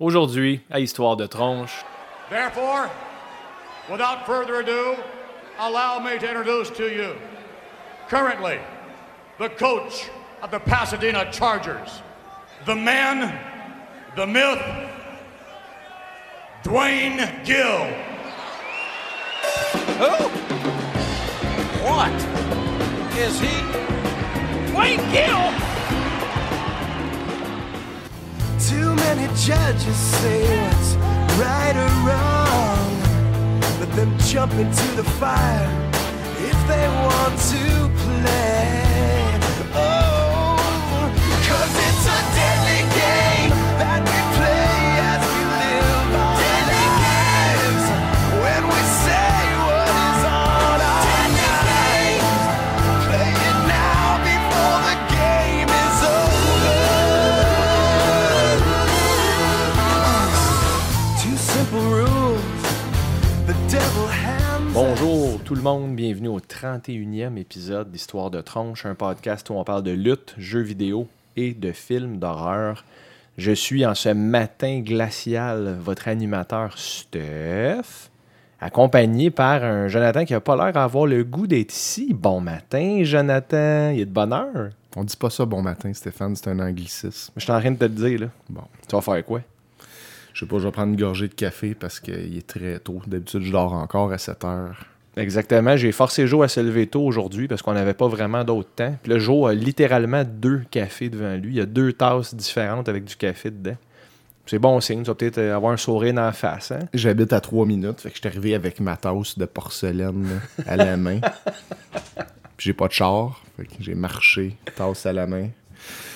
Aujourd'hui, à Histoire de tronche. Therefore, without further ado, allow me to introduce to you, currently, the coach of the Pasadena Chargers, the man, the myth, Dwayne Gill. Who? What? Is he? Dwayne Gill! Too many judges say what's right or wrong. Let them jump into the fire if they want to tout le monde, bienvenue au 31e épisode d'Histoire de tronche, un podcast où on parle de lutte, jeux vidéo et de films d'horreur. Je suis en ce matin glacial votre animateur Steph, accompagné par un Jonathan qui a pas l'air d'avoir le goût d'être ici. Bon matin, Jonathan, il est de bonne heure? On dit pas ça bon matin, Stéphane, c'est un anglicisme. Je suis en train de te le dire, là. Bon. Tu vas faire quoi? Je sais pas, je vais prendre une gorgée de café parce qu'il est très tôt. D'habitude, je dors encore à 7 heures. Exactement. J'ai forcé Joe à se lever tôt aujourd'hui parce qu'on n'avait pas vraiment d'autre temps. Puis là, Joe a littéralement deux cafés devant lui. Il y a deux tasses différentes avec du café dedans. C'est bon signe. Tu vas peut-être euh, avoir un sourire dans la face. Hein? J'habite à 3 minutes, fait que je suis arrivé avec ma tasse de porcelaine à la main. Puis j'ai pas de char, fait que j'ai marché, tasse à la main.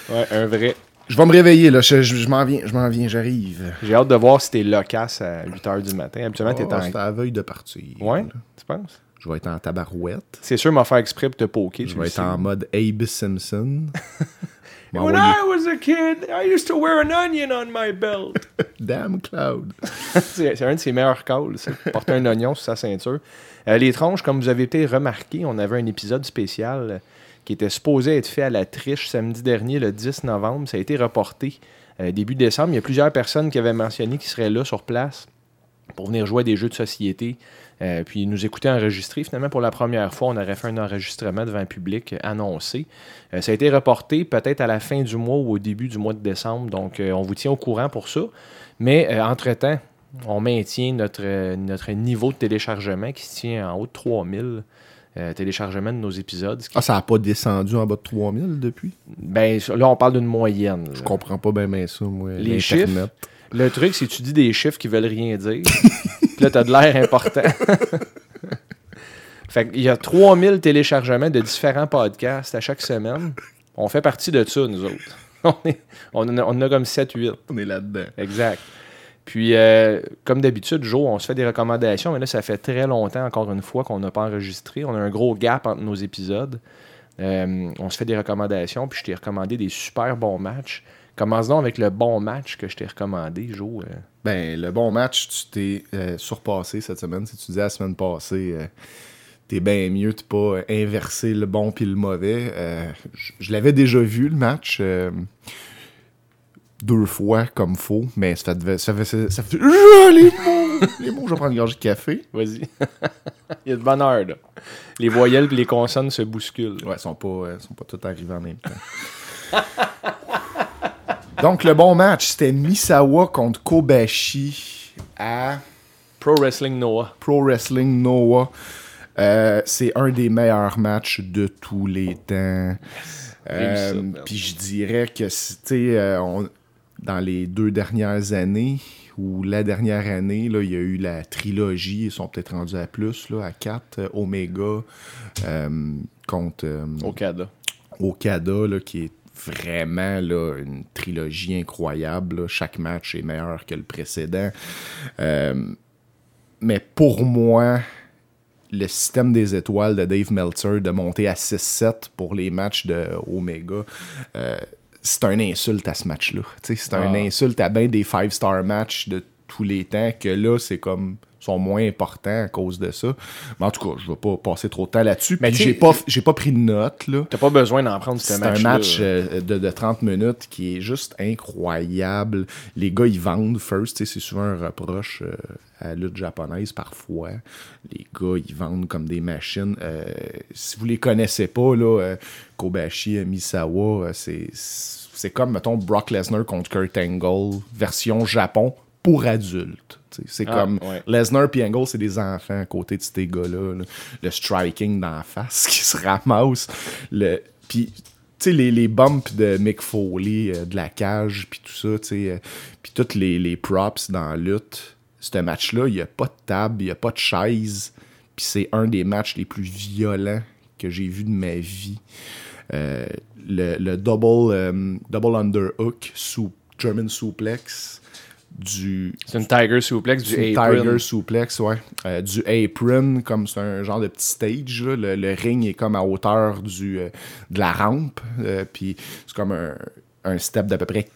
Ouais, un vrai. Je vais me réveiller, là. Je, je- je m'en viens, je m'en viens, j'arrive. J'ai hâte de voir si t'es loquace à 8 h du matin. Habituellement, t'es Oh, en. C'est à la veille de partir. Ouais, là. tu penses? Je vais être en tabarouette. C'est sûr, m'a faire exprès pour te poker. Je tu vais être en mode Abe Simpson. When I was a kid, I used to wear an onion on my belt. Damn Cloud. c'est c'est un de ses meilleurs calls, ça. Porter un oignon sur sa ceinture. Euh, les tronches, comme vous avez peut-être remarqué, on avait un épisode spécial euh, qui était supposé être fait à la triche samedi dernier, le 10 novembre. Ça a été reporté euh, début décembre. Il y a plusieurs personnes qui avaient mentionné qu'ils seraient là sur place pour venir jouer à des jeux de société. euh, puis nous écouter enregistrer. Finalement, pour la première fois, on aurait fait un enregistrement devant un public annoncé. Euh, ça a été reporté peut-être à la fin du mois ou au début du mois de décembre. Donc, on vous tient au courant pour ça. Mais entre-temps, on maintient notre, notre niveau de téléchargement qui se tient en haut de 3000 euh, téléchargements de nos épisodes. qui- Ah, ça a pas descendu en bas de 3000 depuis? Ben, là, on parle d'une moyenne. là. Je comprends pas bien ça, moi. Les chiffres, Le truc, c'est que tu dis des chiffres qui veulent rien dire. Puis là, t'as de l'air important. fait qu'il y a 3000 téléchargements de différents podcasts à chaque semaine. On fait partie de ça, nous autres. On, est- on a comme 7-8. On est là-dedans. Exact. Puis, euh, comme d'habitude, Joe, on se fait des recommandations, mais là, ça fait très longtemps, encore une fois, qu'on n'a pas enregistré. On a un gros gap entre nos épisodes. Euh, on se fait des recommandations, puis je t'ai recommandé des super bons matchs. Commence donc avec le bon match que je t'ai recommandé, Joe. Euh, Ben, le bon match, tu t'es surpassé cette semaine. Si tu disais la semaine passée, t'es bien mieux de pas inverser le bon puis le mauvais. Je l'avais déjà vu, le match. Deux fois comme faux, mais ça fait, ça fait, ça fait- les mots, les mots, je vais prendre une gorgée de café. Vas-y. Il y a de bonne heure, là. Les voyelles et les consonnes se bousculent. Ouais, ils sont pas, euh, sont pas tous arrivés en même temps. Donc, le bon match, c'était Misawa contre Kobashi à Pro Wrestling Noah. Pro Wrestling Noah. Euh, c'est un des meilleurs matchs de tous les temps. Euh. Puis je dirais que, tu sais, euh, dans les deux dernières années, ou la dernière année, là, il y a eu la trilogie, ils sont peut-être rendus à plus, là, à 4, euh, Omega euh, contre euh, Okada. Okada, là, qui est vraiment là, une trilogie incroyable. là. Chaque match est meilleur que le précédent. Euh, mais pour moi, le système des étoiles de Dave Meltzer de monter à 6-7 pour les matchs de Omega, euh, c'est un insulte à ce match-là. Tu sais, C'est un Ah. insulte à bien des five-star matchs de tous les temps que là, c'est comme sont moins importants à cause de ça. Mais en tout cas, je vais pas passer trop de temps là-dessus. Mais tu j'ai pas, j'ai pas pris de notes, là. T'as pas besoin d'en prendre ce C'est match un match euh, de, de 30 minutes qui est juste incroyable. Les gars, ils vendent first. tu C'est souvent un reproche euh, à la lutte japonaise parfois. Les gars, ils vendent comme des machines. Euh, si vous les connaissez pas, là, Kobashi Misawa, c'est c'est comme, mettons, Brock Lesnar contre Kurt Angle, version Japon pour adultes. C'est Ah, comme ouais. Lesnar et Angle, c'est des enfants à côté de ces gars-là. là. Le striking d'en face qui se ramasse. Le... Puis, tu sais, les, les bumps de Mick Foley, euh, de la cage, puis tout ça, tu sais, euh, puis toutes les, les props dans la lutte. Ce match-là, il n'y a pas de table, il n'y a pas de chaise. Puis c'est un des matchs les plus violents que j'ai vu de ma vie. Euh, le, le double, double underhook sous German suplex du C'est une Tiger Suplex du du apron. Tiger suplex, ouais. Euh, du apron, comme c'est un genre de petit stage. là. Le, le ring est comme à hauteur du, euh, de la rampe. euh, Puis c'est comme un, un step d'à peu près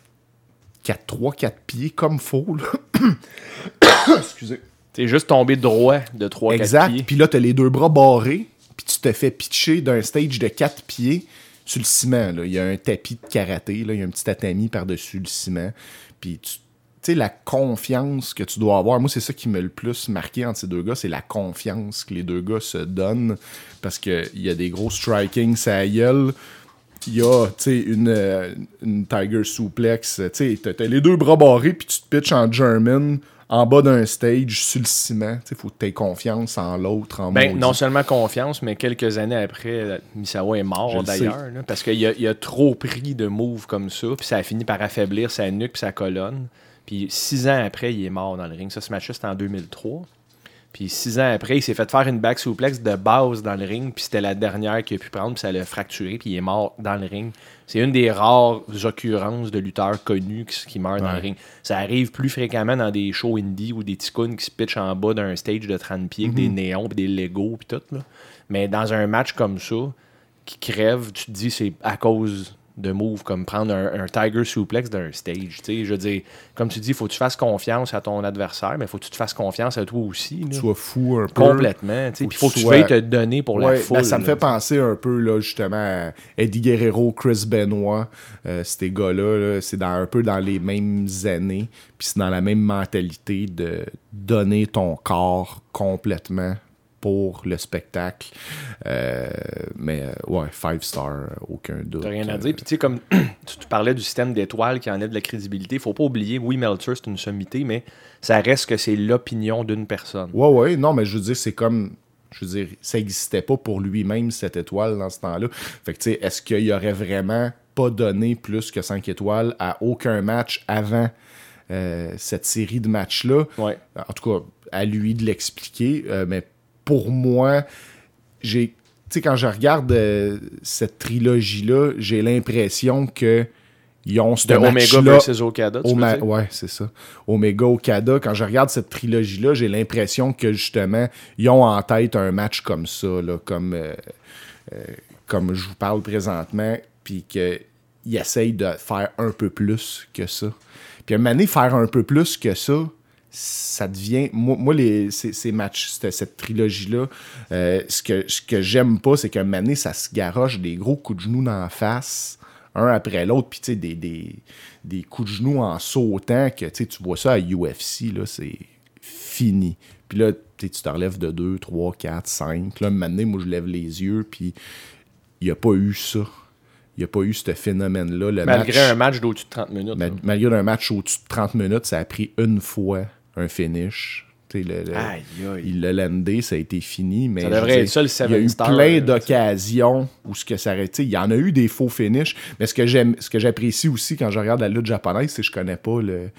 3-4 pieds, comme faux. Excusez. T'es juste tombé droit de 3-4 Exact. pieds. Puis là, t'as les deux bras barrés, puis tu te fais pitcher d'un stage de 4 pieds sur le ciment. là. Il y a un tapis de karaté, là. il y a un petit tatami par-dessus le ciment. Puis tu la confiance que tu dois avoir, moi, c'est ça qui m'a le plus marqué entre ces deux gars, c'est la confiance que les deux gars se donnent. Parce qu'il y a des gros striking, ça gueule. Il y a, tu sais, une, euh, une Tiger Suplex. Tu sais, t'as- t'as les deux bras barrés, puis tu te pitches en German, en bas d'un stage, sur le ciment. Sais, faut que tu aies confiance en l'autre, en Ben, non seulement confiance, mais quelques années après, Misawa est mort le d'ailleurs. Parce qu'il a, il a trop pris de moves comme ça, puis ça a fini par affaiblir sa nuque puis sa colonne. Puis six ans après, il est mort dans le ring. Ça, ce match-là, c'était en 2003. Puis six ans après, il s'est fait faire une back suplex de base dans le ring, puis c'était la dernière qu'il a pu prendre, puis ça l'a fracturé, puis il est mort dans le ring. C'est une des rares occurrences de lutteurs connus qui, qui meurent dans le ring. Ça arrive plus fréquemment dans des shows indie ou des ticounes qui se pitchent en bas d'un stage de 30 pieds, avec des néons, puis des Legos, puis tout. Là. Mais dans un match comme ça, qui crève, tu te dis c'est à cause de moves comme prendre un, un Tiger Suplex d'un stage. tu sais. Je veux dire, comme tu dis, il faut que tu fasses confiance à ton adversaire, mais il faut que tu te fasses confiance à toi aussi. là. Tu sois fou un peu. Complètement. tu sais. Faut Puis il faut que tu sois- te donner pour la foule. ben, ça me là. fait penser un peu là, justement à Eddie Guerrero, Chris Benoit, euh, ces gars-là, là, c'est dans, un peu dans les mêmes années, puis c'est dans la même mentalité de donner ton corps complètement pour le spectacle. Euh, mais euh, ouais, five star, aucun doute. T'as rien à dire. Puis tu sais, comme tu parlais du système d'étoiles qui enlève de la crédibilité, faut pas oublier, oui, Meltzer, c'est une sommité, mais ça reste que c'est l'opinion d'une personne. Ouais, ouais, non, mais je veux dire, c'est comme. Je veux dire, ça n'existait pas pour lui-même, cette étoile, dans ce temps-là. Fait que, tu sais, est-ce qu'il aurait vraiment pas donné plus que 5 étoiles à aucun match avant euh, cette série de matchs-là? Ouais. En tout cas, à lui de l'expliquer. euh, mais pour moi, j'ai. Tu sais, quand je regarde euh, cette trilogie-là, j'ai l'impression que. Ils ont ce Omega versus Okada, tu Oma-? Ouais, c'est ça. Omega Okada, quand je regarde cette trilogie-là, j'ai l'impression que justement, ils ont en tête un match comme ça, là, comme, euh, euh, comme je vous parle présentement, puis qu'ils essayent de faire un peu plus que ça. Puis à un moment donné, faire un peu plus que ça, ça devient. Moi, moi, les, ces, ces matchs, cette, cette trilogie-là, euh, ce que, ce que j'aime pas, c'est qu'à un moment donné, ça se garoche des gros coups de genoux dans la face, un après l'autre, puis tu sais, des, des, des coups de genoux en sautant, que tu vois ça à UFC, là, c'est fini. Puis là, tu te relèves de 2, 3, 4, 5. Là, un moment donné, moi, je lève les yeux, puis il n'y a pas eu ça. Il n'y a pas eu ce phénomène-là. Le Malgré match- un match d'au-dessus de 30 minutes. Malgré un match au-dessus de 30 minutes, ça a pris une fois un finish. Le- le- Aïe, aïe. Il l'a landé, ça a été fini. Mais Ça devrait être ça, le Il y a eu star, plein d'occasions où ce que ça aurait été. Il y en a eu des faux finishes. Mais ce que j'aime, ce que j'apprécie aussi quand je regarde la lutte japonaise, c'est que je connais pas le,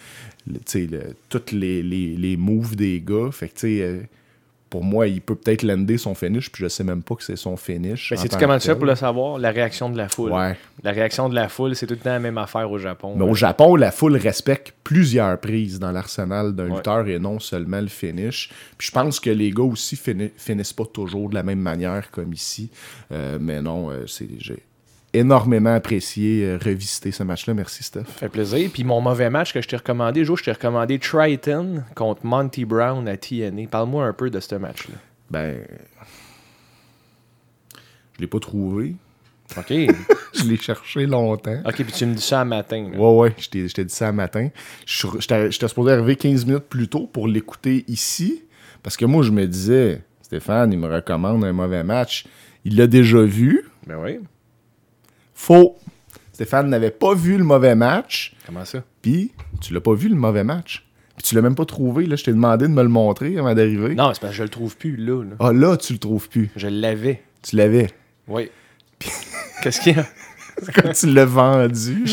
le- le- tous les, les, les moves des gars. Fait que tu sais. Pour moi, il peut peut-être lander son finish, puis je sais même pas que c'est son finish. Mais sais-tu comment tu fais pour le savoir? La réaction de la foule? Ouais. La réaction de la foule, c'est tout le temps la même affaire au Japon. Mais au Japon, la foule respecte plusieurs prises dans l'arsenal d'un Ouais. lutteur et non seulement le finish. Puis je pense que les gars aussi fini- finissent pas toujours de la même manière comme ici. Euh, mais non, euh, c'est énormément apprécié euh, revisiter ce match-là. Merci, Steph. Ça fait plaisir. Puis mon mauvais match que je t'ai recommandé, Jo, je t'ai recommandé Triton contre Monty Brown à TNA. Parle-moi un peu de ce match-là. Ben. Je l'ai pas trouvé. OK. Je l'ai cherché longtemps. OK, puis tu me dis ça un matin. là. Ouais, ouais, je t'ai dit ça un matin. J'étais supposé arriver 15 minutes plus tôt pour l'écouter ici. Parce que moi, je me disais, Stéphane, il me recommande un mauvais match. Il l'a déjà vu. Ben oui. Faux. Stéphane n'avait pas vu le mauvais match. Comment ça? Puis, tu l'as pas vu le mauvais match. Puis, tu l'as même pas trouvé. Là, je t'ai demandé de me le montrer avant d'arriver. Non, c'est parce que je le trouve plus là. là. Ah, là, tu le trouves plus. Je l'avais. Tu l'avais. Oui. Qu'est-ce qu'il y a? Quand tu l'as vendu,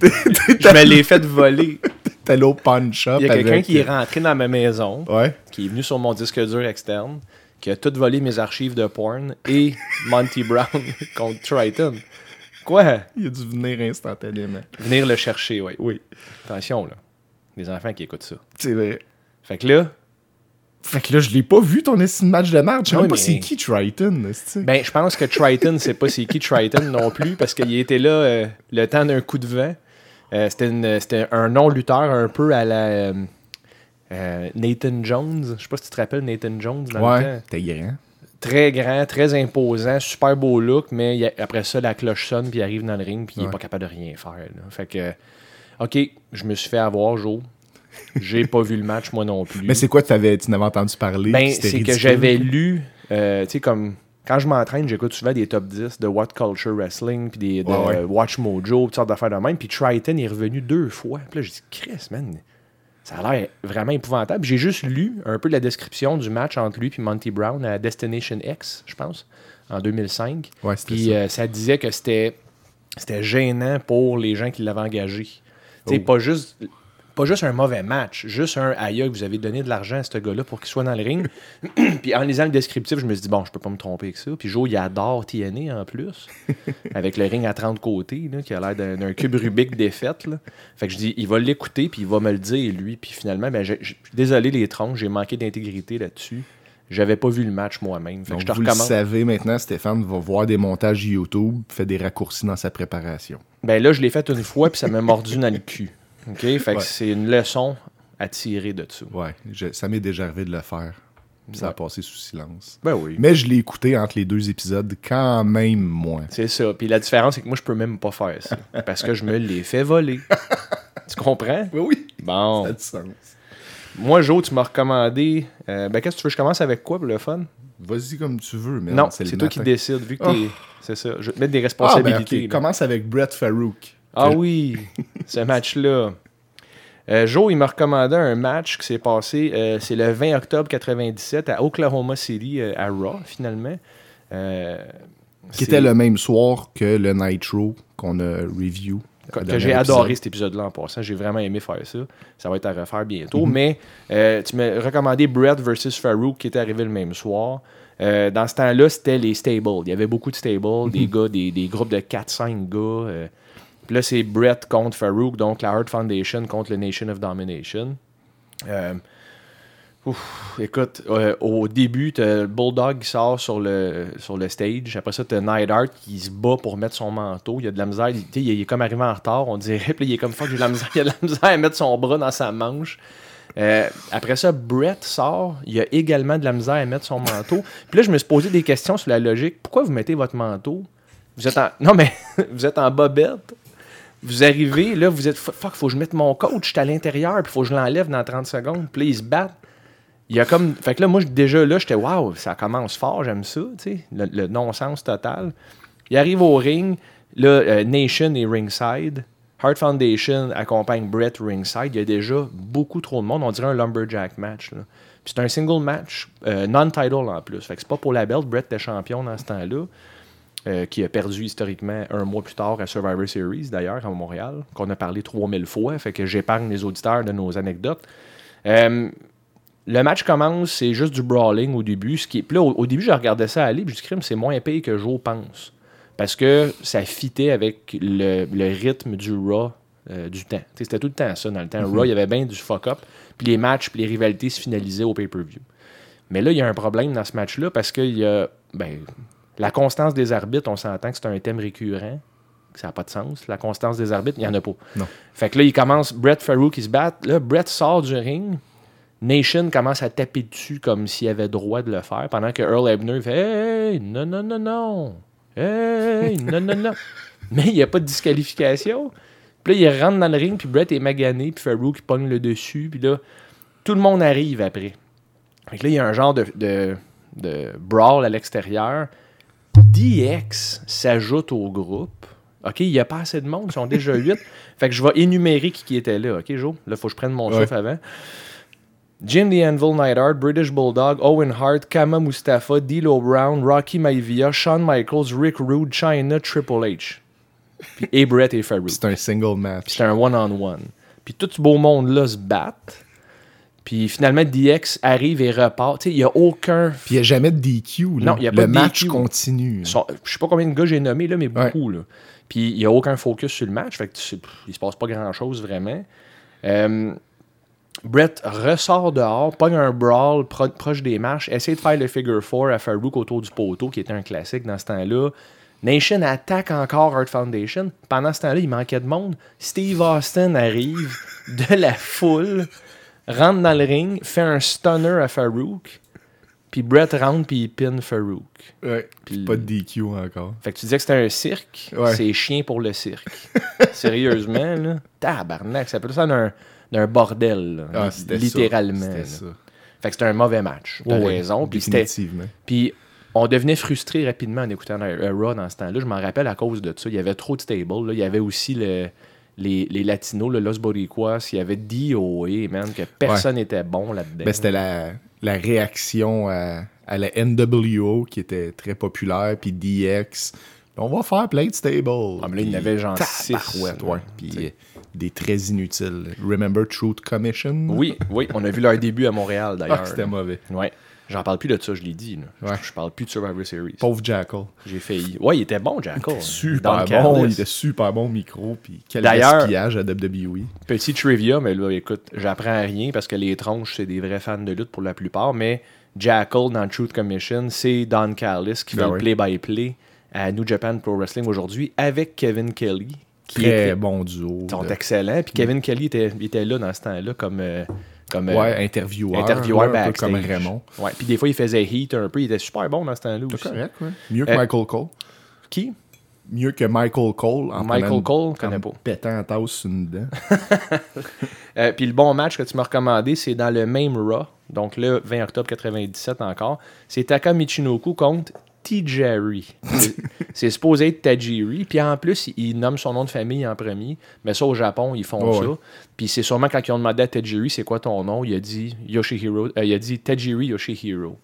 Je me l'ai fait voler. t'es allé au pawn shop. Il y a quelqu'un avec- qui est rentré dans ma maison, Ouais. qui est venu sur mon disque dur externe, qui a tout volé mes archives de porn et Monty Brown contre Triton. Quoi? Il a dû venir instantanément. Venir le chercher, oui. Oui. Attention, là. Les enfants qui écoutent ça. C'est vrai. Fait que là, Fait que là, je l'ai pas vu ton estime match de merde. Je sais même pas c'est qui Triton. ben, je pense que Triton, c'est pas c'est qui Triton non plus, parce qu'il était là euh, le temps d'un coup de vent. Euh, c'était un non-lutteur un peu à la euh, euh, Nathan Jones. Je sais pas si tu te rappelles Nathan Jones dans le temps. Ouais, t'es grand. Très grand, très imposant, super beau look, mais a- après ça, la cloche sonne, puis il arrive dans le ring, puis il est Ouais. pas capable de rien faire. là. Fait que, OK, je me suis fait avoir, Joe. J'ai pas vu le match, moi non plus. Mais c'est quoi, t'avais, tu n'avais entendu parler? Ben, c'est que j'avais lu, euh, tu sais, comme quand je m'entraîne, j'écoute souvent des top 10 de What Culture Wrestling, puis des, de Ouais, ouais. Watch Mojo, toutes sortes d'affaires de même. Puis Triton est revenu deux fois. Puis là, j'ai dit, Chris, man, ça a l'air vraiment épouvantable. J'ai juste lu un peu la description du match entre lui et Monty Brown à Destination X, je pense, en 2005. Ouais, c'était Puis ça. euh, ça disait que c'était c'était gênant pour les gens qui l'avaient engagé. Oh. pas juste pas juste un mauvais match, juste un aïe que vous avez donné de l'argent à ce gars-là pour qu'il soit dans le ring. puis en lisant le descriptif, je me suis dit, bon, je peux pas me tromper avec ça. Puis Joe, il adore TNA en plus, avec le ring à 30 côtés, là, qui a l'air d'un cube Rubik défaite. Là. Fait que je dis, il va l'écouter, puis il va me le dire, lui. Puis finalement, ben, j'ai- désolé les troncs, j'ai manqué d'intégrité là-dessus. J'avais pas vu le match moi-même. Fait que je te vous le recommande. savez maintenant, Stéphane va voir des montages YouTube, fait des raccourcis dans sa préparation. Ben là, je l'ai fait une fois, puis ça m'a mordu dans le cul. OK? Fait que Ouais. c'est une leçon à tirer de ça. Ouais, je- ça m'est déjà arrivé de le faire. Puis Ça a passé sous silence. Ben oui. Mais je l'ai écouté entre les deux épisodes quand même moins. C'est ça. Puis la différence, c'est que moi, je peux même pas faire ça. Parce que je me l'ai fait voler. tu comprends? Oui, oui. Bon. Ça a du sens. Moi, Joe, tu m'as recommandé. euh, ben, qu'est-ce que tu veux? Je commence avec quoi pour le fun? Vas-y comme tu veux, mais non, c'est toi qui décides, vu que Oh. t'es. C'est ça. Je vais te mettre des Ah, ben, responsabilités. ok. là. Commence avec Brett Farouk. Ah oui, ce match-là. Euh, Joe, il m'a recommandé un match qui s'est passé, euh, c'est le 20 octobre 97 à Oklahoma City, euh, à Raw, finalement. Qui était le même soir que le Nitro qu'on a review. que, j'ai adoré cet épisode-là en passant. J'ai vraiment aimé faire ça. Ça va être à refaire bientôt. Mhm. Mais tu m'as recommandé Brett versus Farouk qui était arrivé le même soir. Dans ce temps-là, c'était les stables. Il y avait beaucoup de stables, des Mhm. gars, des, des groupes de 4-5 gars. Puis là, c'est Brett contre Farouk, donc la Heart Foundation contre le Nation of Domination. Euh, écoute, euh, au début, t'as Bulldog qui sort sur le, sur le stage. Après ça, t'as Neidhart qui se bat pour mettre son manteau. Il y a de la misère. Il, sais, il est comme arrivé en retard, on dirait. Puis là, il est comme fuck, la misère. Il a de la misère à mettre son bras dans sa manche. Euh, après ça, Brett sort. Il a également de la misère à mettre son manteau. Puis là, je me suis posé des questions sur la logique. Pourquoi vous mettez votre manteau? Vous êtes en. Non, mais vous êtes en bobette? Vous arrivez, là, vous êtes fuck, faut que je mette mon coach, je suis à l'intérieur, puis faut que je l'enlève dans 30 secondes. Puis ils se battent. Il y a comme. Fait que là, moi, déjà là, j'étais waouh, ça commence fort, j'aime ça, tu sais, le, non-sens total. Il arrive au ring, là, euh, Nation est ringside. Heart Foundation accompagne Brett ringside. Il y a déjà beaucoup trop de monde. On dirait un lumberjack match. là. Puis c'est un single match, euh, non-title en plus. Fait que c'est pas pour la belt. Brett était champion dans ce temps-là. Euh, qui a perdu historiquement un mois plus tard à Survivor Series, d'ailleurs, à Montréal, qu'on a parlé 3000 fois. Fait que j'épargne les auditeurs de nos anecdotes. Euh, le match commence, c'est juste du brawling au début. Ce qui est... Puis là, au, au début, je regardais ça aller, puis je crime, c'est moins payé que Joe pense. Parce que ça fitait avec le, le rythme du Raw euh, du temps. C'était tout le temps ça dans le temps. Raw, il y avait bien du fuck-up. Puis les matchs, puis les rivalités se finalisaient au pay-per-view. Mais là, il y a un problème dans ce match-là parce qu'il y a. Ben, La constance des arbitres, on s'entend que c'est un thème récurrent, que ça n'a pas de sens. La constance des arbitres, il n'y en a pas. Non. Fait que là, il commence, Brett Farouk, qui se bat. Là, Brett sort du ring. Nation commence à taper dessus comme s'il avait droit de le faire, pendant que Earl Ebner fait Hey, non, non, non, non. Hey, non, non, non. Mais il n'y a pas de disqualification. Puis là, il rentre dans le ring, puis Brett est magané, puis Farouk il pogne le dessus, puis là, tout le monde arrive après. Fait que là, il y a un genre de, de, de brawl à l'extérieur. DX s'ajoute au groupe. OK, il n'y a pas assez de monde, ils sont déjà 8. fait que je vais énumérer qui, qui était là. OK, Joe? Là, il faut que je prenne mon Ouais. souffle avant. Jim the Anvil Neidhart, British Bulldog, Owen Hart, Kama Mustafa, D'Lo Brown, Rocky Maivia, Shawn Michaels, Rick Rude, China, Triple H. Puis, et Brett et Farouk. C'est un single match. C'était un one-on-one. Puis tout ce beau monde-là se battent. Puis finalement, DX arrive et repart. Tu sais, il n'y a aucun. Puis il n'y a jamais de DQ. là. Non, il a pas Le de match DQ. continue. Je sais pas combien de gars j'ai nommé, là, mais beaucoup. Là. Puis il n'y a aucun focus sur le match. Fait que tu sais, pff, il se passe pas grand-chose vraiment. Euh, Brett ressort dehors, pogne un brawl pro- proche des marches, essaie de faire le figure four à Farouk autour du poteau, qui était un classique dans ce temps-là. Nation attaque encore Art Foundation. Pendant ce temps-là, il manquait de monde. Steve Austin arrive de la foule, rentre dans le ring, fait un stunner à Farouk. Puis Brett rentre puis il pin Farouk. Ouais. Puis- Pas de DQ encore. Fait que tu disais que c'était un cirque, Ouais. c'est chien pour le cirque. Sérieusement, là? Tabarnak, ça peut ça d'un, d'un bordel, là, Ah, c'était ça. littéralement. C'était là. ça. Fait que c'était un mauvais match. T'as raison. Puis c'était. Puis on devenait frustré rapidement en écoutant euh, Raw dans ce temps-là. Je m'en rappelle à cause de ça. Il y avait trop de stables. là. Il y avait aussi le- les, les Latinos, le Los Boricuas. Il y avait DOA, man, que personne n'était bon là-dedans. Ben, c'était la, la réaction à, à la NWO qui était très populaire, puis DX. On va faire plein de stables. Ah, mais là, il y en avait genre six, Tabarouette, là, ouais. Puis euh, des très inutiles. Remember Truth Commission? Oui, oui. On a vu leur début à Montréal, Ah, d'ailleurs. c'était là. mauvais. Ouais. J'en parle plus de ça, je l'ai dit. là. Ouais. Je, je parle plus de Survivor Series. Pauvre Jackal. J'ai failli. Ouais, il était bon, Jackal. Super Don bon. Il était super bon micro. Puis quel D'ailleurs- gaspillage à WWE. Petit trivia, mais là, écoute, j'apprends rien parce que les tronches, c'est des vrais fans de lutte pour la plupart. Mais Jackal dans Truth Commission, c'est Don Callis qui Ben fait oui. le play-by-play à New Japan Pro Wrestling aujourd'hui avec Kevin Kelly. Qui Très bon duo. Ils sont de- excellents. Puis Kevin Kelly était, était là dans ce temps-là comme, euh, comme euh, Ouais, intervieweur. intervieweur un peu comme Raymond. Ouais, puis des fois, il faisait heat un peu. Il était super bon dans ce temps-là C'est aussi. correct, ouais. Mieux que Euh, Michael Cole. Qui? Mieux que Michael Cole. En Michael Cole, connais pas. pétant en tasse sur une dent. Euh, puis le bon match que tu m'as recommandé, c'est dans le même Raw. Donc le 20 octobre 97 encore. C'est Taka Michinoku contre T-Jerry. C'est- supposé être Tajiri. Puis en plus, il, nomme son nom de famille en premier. Mais ça, au Japon, ils font ça. ouais. Puis c'est sûrement quand ils ont demandé à Tajiri c'est quoi ton nom, il a dit Yoshihiro. euh, il a dit Tajiri Yoshihiro.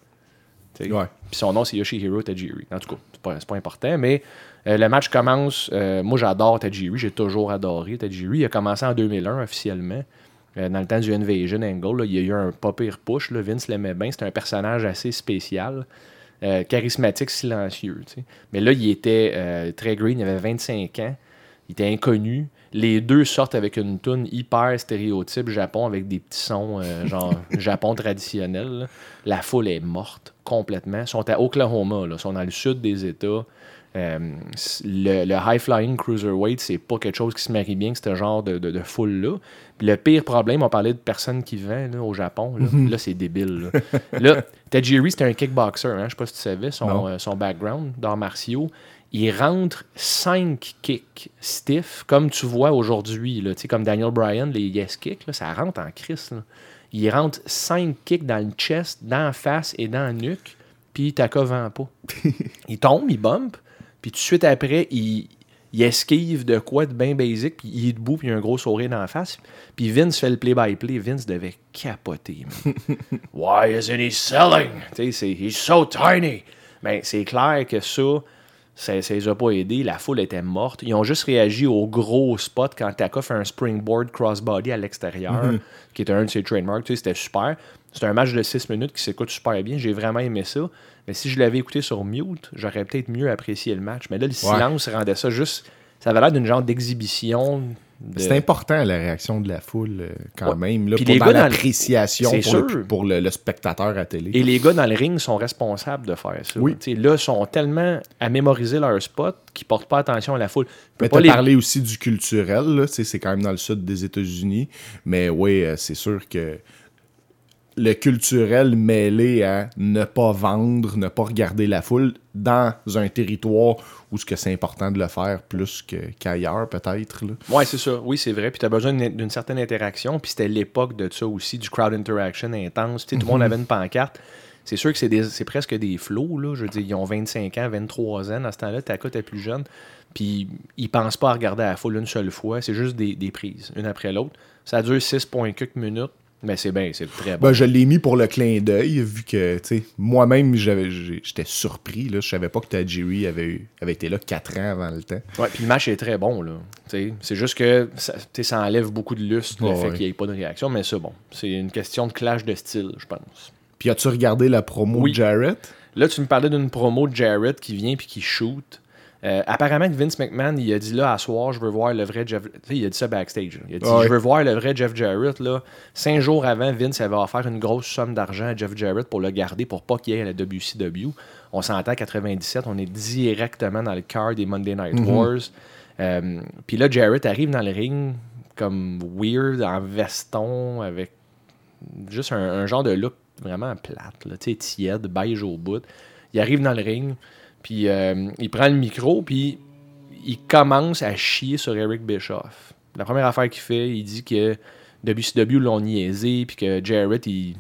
Puis son nom, c'est Yoshihiro Tajiri. En tout cas, c'est pas, c'est pas important, mais euh, le match commence. euh, moi, j'adore Tajiri. J'ai toujours adoré Tajiri. Il a commencé en 2001 officiellement. Dans le temps du Invasion Angle, là, il y a eu un pas pire push. Là. Vince l'aimait bien. C'était un personnage assez spécial. Euh, charismatique, silencieux. Mais là, il était euh, très green. Il avait 25 ans. Il était inconnu. Les deux sortent avec une toune hyper stéréotype Japon avec des petits sons euh, genre Japon traditionnel. là. La foule est morte complètement. Ils sont à Oklahoma. Là. Ils sont dans le sud des États. Euh, le, le high-flying cruiserweight, c'est pas quelque chose qui se marie bien, ce genre de, de, de foule-là. Puis le pire problème, on parlait de personnes qui vendent là, au Japon. Là, Là, c'est débile. Là, là Tajiri, c'était un kickboxer. Hein? Je sais pas si tu savais son, euh, son background d'arts martiaux. Il rentre 5 kicks stiff, comme tu vois aujourd'hui. là. Tu sais, Comme Daniel Bryan, les yes kicks, là, ça rentre en crise. Il rentre 5 kicks dans le chest, dans la face et dans la nuque, puis Taka vend pas. il tombe, il bump, puis tout de suite après, il, il esquive de quoi de bien basic, puis il est debout, puis il a un gros sourire dans la face. Puis Vince fait le play-by-play. Vince devait capoter. Why isn't he selling? Tu sais, he's so tiny. Ben, c'est clair que ça, ça, ça les a pas aidés. La foule était morte. Ils ont juste réagi au gros spot quand Taka fait un springboard crossbody à l'extérieur, qui était un de ses trademarks. Tu sais, c'était super. C'était un match de 6 minutes qui s'écoute super bien. J'ai vraiment aimé ça. Mais si je l'avais écouté sur mute, j'aurais peut-être mieux apprécié le match. Mais là, le silence rendait ça juste. Ça avait l'air d'une genre d'exhibition de- C'est important la réaction de la foule euh, quand Ouais. même, là, Puis pour les gars dans le- l'appréciation C'est pour, le, sûr. pour le, le spectateur à télé. Et les gars dans le ring sont responsables de faire ça. Oui. Tu sais, là, ils sont tellement à mémoriser leur spot qu'ils portent pas attention à la foule. Tu Mais t'as les- parlé aussi du culturel, tu c'est quand même dans le sud des États-Unis. Mais oui, euh, c'est sûr que le culturel mêlé à ne pas vendre, ne pas regarder la foule dans un territoire où ce que c'est important de le faire plus qu'ailleurs, peut-être. Ouais, c'est ça. Oui, c'est vrai. Puis tu as besoin d'une certaine interaction. Puis c'était l'époque de ça aussi, du crowd interaction intense. Tout le monde avait une pancarte. C'est sûr que c'est presque des flots. Là. Je veux dire, ils ont 25 ans, 23 ans. Dans ce temps-là, Taka était plus jeune. Puis ils pensent pas à regarder la foule une seule fois. C'est juste des, des prises, une après l'autre. Ça dure 6 points quelques minutes. Mais c'est bien, c'est très bon. Ben, je l'ai mis pour le clin d'œil, vu que, tu sais, moi-même, j'étais surpris. Là, je savais pas que Tajiri avait, avait été là 4 ans avant le temps. Ouais, puis le match est très bon, là. C'est juste que ça, ça enlève beaucoup de lustre, le Ouais, fait ouais. qu'il n'y ait pas de réaction, mais c'est bon. C'est une question de clash de style, je pense. Puis as-tu regardé la promo Oui. de Jarrett? Là, tu me parlais d'une promo de Jarrett qui vient puis qui shoot. Euh, apparemment Vince McMahon, il a dit là, à soir, je veux voir le vrai Jeff. Tu sais, il a dit ça backstage. là. Il a dit, Ouais. je veux voir le vrai Jeff Jarrett. Là. Cinq jours avant, Vince avait offert une grosse somme d'argent à Jeff Jarrett pour le garder pour pas qu'il y ait à la WCW. On s'entend à 97, on est directement dans le cœur des Monday Night Wars. Euh, Puis là, Jarrett arrive dans le ring comme weird, en veston, avec juste un, un genre de look vraiment plate, là, tu sais, tiède, beige au bout. Il arrive dans le ring, puis euh, il prend le micro, puis il commence à chier sur Eric Bischoff. La première affaire qu'il fait, il dit que WCW l'ont niaisé, puis que Jarrett, il,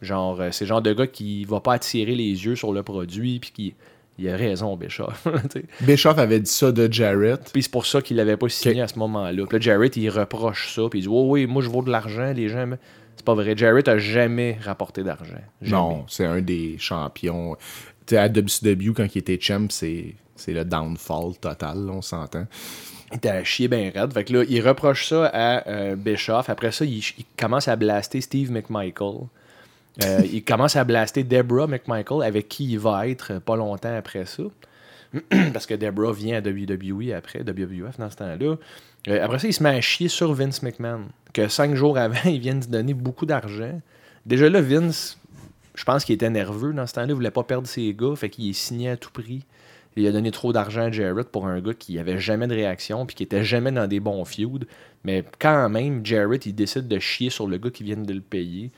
genre, euh, c'est le genre de gars qui va pas attirer les yeux sur le produit, puis qui il a raison, Bischoff. Bischoff avait dit ça de Jarrett. Puis c'est pour ça qu'il l'avait pas signé à ce moment-là. Puis là, Jarrett, il reproche ça. Puis il dit Oh, oui, moi, je vaux de l'argent. Les gens. C'est pas vrai. Jarrett a jamais rapporté d'argent. Non, c'est un des champions. Sais, à WCW, quand il était champ, c'est le downfall total, on s'entend. Il était à chier bien raide. Fait que là, il reproche ça à euh, Bischoff. Après ça, il, il commence à blaster Steve McMichael. Euh, il commence à blaster Deborah McMichael, avec qui il va être euh, pas longtemps après ça. Parce que Deborah vient à WWE après, WWF dans ce temps-là. Après ça, il se met à chier sur Vince McMahon. Que cinq jours avant, ils viennent de donner beaucoup d'argent. Déjà là, Vince, je pense qu'il était nerveux dans ce temps-là. Il voulait pas perdre ses gars. Fait qu'il est signé à tout prix. Il a donné trop d'argent à Jarrett pour un gars qui avait jamais de réaction puis qui était jamais dans des bons feuds. Mais quand même, Jarrett, il décide de chier sur le gars qui vient de le payer.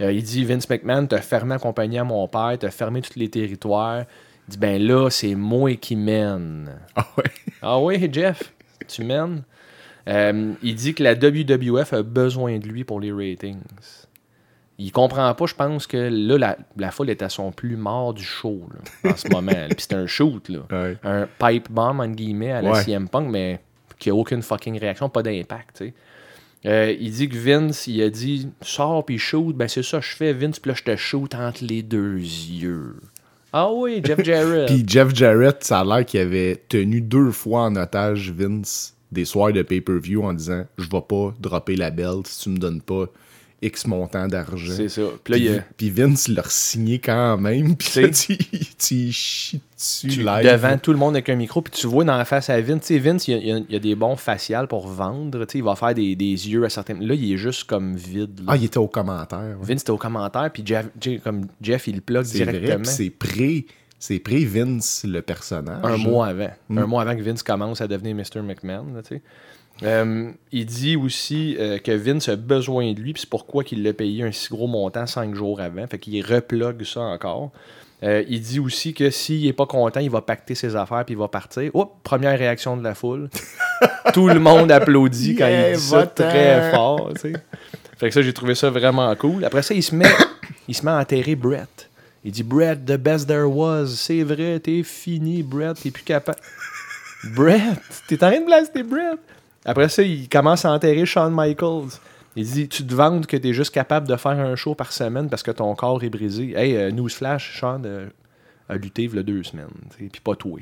Euh, il dit Vince McMahon, t'as fermé la compagnie à mon père, t'as fermé tous les territoires. Il dit ben là, c'est moi qui mène. Ah ouais? Ah oui, Jeff, tu mènes. Euh, il dit que la WWF a besoin de lui pour les ratings. Il comprend pas, je pense que là, la, la foule est à son plus mort du show là, en ce moment. Puis c'est un shoot, là. Ouais. Un pipe bomb, entre guillemets, à la Ouais. CM Punk, mais qui a aucune fucking réaction, pas d'impact, tu sais. Euh, il dit que Vince, il a dit sors puis shoot, ben c'est ça, je fais Vince, puis là je te shoot entre les deux yeux. Ah oui, Jeff Jarrett. Puis Jeff Jarrett, ça a l'air qu'il avait tenu deux fois en otage Vince des soirs de pay-per-view en disant Je vais pas dropper la belt si tu me donnes pas X montant d'argent. c'est ça. Puis là, Puis, il puis Vince l'a signé quand même. Puis là, tu, tu chies dessus tu- live. devant tout le monde avec un micro, puis tu vois dans la face à Vince. Tu sais, Vince, il y, a, il des bons faciales pour vendre. tu sais, Il va faire des, des yeux à certains. Là, il est juste comme vide. là. Ah, il était au commentaire. ouais. Vince était au commentaire, puis Jeff, comme Jeff, il le plug directement. C'est pré, c'est pré Vince le personnage. un mois avant. Mm. Un mois avant que Vince commence à devenir Mr. McMahon. là, tu sais. Euh, il dit aussi euh, que Vince a besoin de lui, puis c'est pourquoi qu'il l'a payé un si gros montant cinq jours avant. Fait qu'il replogue ça encore. Euh, il dit aussi que s'il est pas content, il va pacter ses affaires puis il va partir. Oups, première réaction de la foule. Tout le monde applaudit quand Yeah, il dit ça très fort. Fait que ça, j'ai trouvé ça vraiment cool. Après ça, il se met, il se met à enterrer Brett. Il dit Brett, the best there was. C'est vrai, t'es fini, Brett, t'es plus capable. Brett, t'es en train de blaster Brett. Après ça, il commence à enterrer Shawn Michaels. Il dit Tu te vantes que t'es juste capable de faire un show par semaine parce que ton corps est brisé. Hey, euh, newsflash, Shawn euh, a lutté il y a deux semaines. tu Puis pas toi.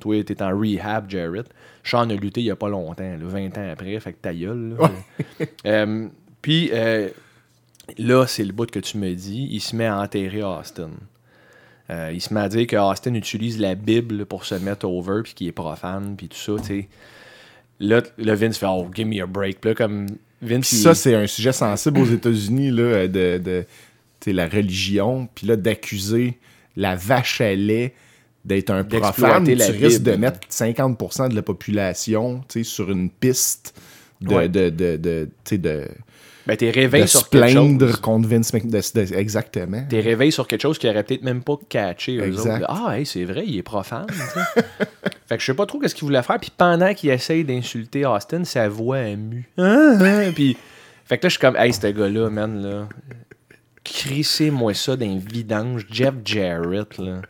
Toi, t'es en rehab, Jarrett. Shawn a lutté il y a pas longtemps, là, 20 ans après, fait que ta gueule. là. Euh, Puis euh, là, c'est le bout que tu me dis. Il se met à enterrer Austin. Euh, il se met à dire que Austin utilise la Bible pour se mettre over, puis qu'il est profane, puis tout ça, tu sais. Là, là, Vince fait Oh, give me a break. Puis là, comme Vince. Il- ça, c'est un sujet sensible aux États-Unis, là, de, de sais, la religion, puis là, d'accuser la vache à lait d'être un profane, tu risques de mettre 50% de la population, tu sais, sur une piste de, Ouais. de, de, de, de, ben, t'es réveillé de se sur plaindre chose. contre Vince McMahon. exactement. T'es réveillé sur quelque chose qui aurait peut-être même pas catché eux Exact. autres. Ah, hey, c'est vrai, il est profane. fait que je sais pas trop qu'est-ce qu'il voulait faire. Puis pendant qu'il essaye d'insulter Austin, sa voix est mue. Puis, fait que là, je suis comme, hey, ce gars-là, man, là. Crissez-moi ça d'un vidange. Jeff Jarrett, là.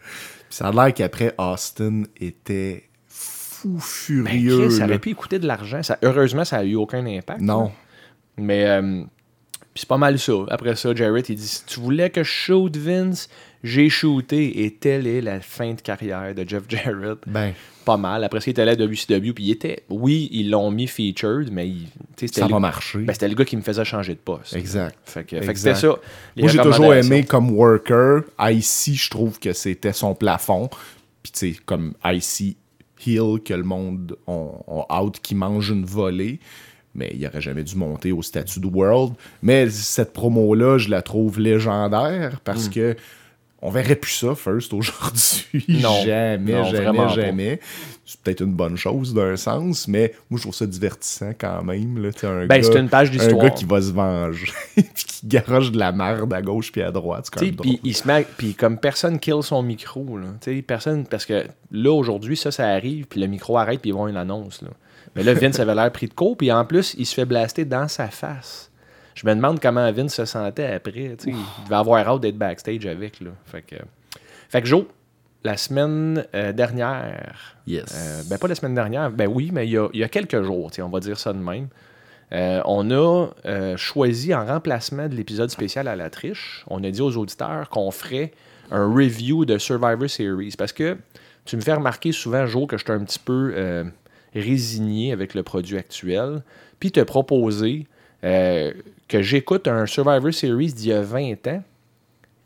Ça a l'air qu'après, Austin était fou Ben, furieux. Chris, ça aurait pu coûter de l'argent. Ça, heureusement, ça a eu aucun impact. Non. là. Mais euh, c'est pas mal ça. Après ça, Jarrett, il dit Si tu voulais que je shoot Vince, j'ai shooté. Et telle est la fin de carrière de Jeff Jarrett. Ben, Pas mal. Après ça, il était allé à WCW. Puis il était. Oui, ils l'ont mis featured, mais il- ça va marcher. ben, c'était le gars qui me faisait changer de poste. Exact. Fait que, c'était ça. Moi, j'ai toujours aimé comme worker. IC, je trouve que c'était son plafond. Puis, tu sais, comme IC Hill, que le monde on, on out qui mange une volée. Mais il aurait jamais dû monter au statut de World. Mais cette promo-là, je la trouve légendaire parce que on verrait plus ça, First, aujourd'hui. Non. Jamais, Non, jamais, jamais. C'est peut-être une bonne chose d'un sens, mais moi, je trouve ça divertissant quand même. Là. Un Ben, c'est une page Un d'histoire. gars qui va se venger, puis qui garoche de la merde à gauche puis à droite. Puis il se met, puis comme personne kill son micro, là. Personne, parce que là aujourd'hui ça, ça arrive, puis le micro arrête, puis ils vont une annonce, là. Mais là Vince avait l'air pris de court, puis en plus il se fait blaster dans sa face. Je me demande comment Vince se sentait après. Il devait avoir hâte d'être backstage avec, là. Fait que, fait que Joe, la semaine euh, dernière, Yes. euh, ben pas la semaine dernière, ben oui, mais il y a, il y a quelques jours, on va dire ça de même. Euh, on a choisi en remplacement de l'épisode spécial à la triche, on a dit aux auditeurs qu'on ferait un review de Survivor Series parce que tu me fais remarquer souvent, Joe, que je suis un petit peu résigné avec le produit actuel, puis te proposer euh, que j'écoute un Survivor Series d'il y a 20 ans,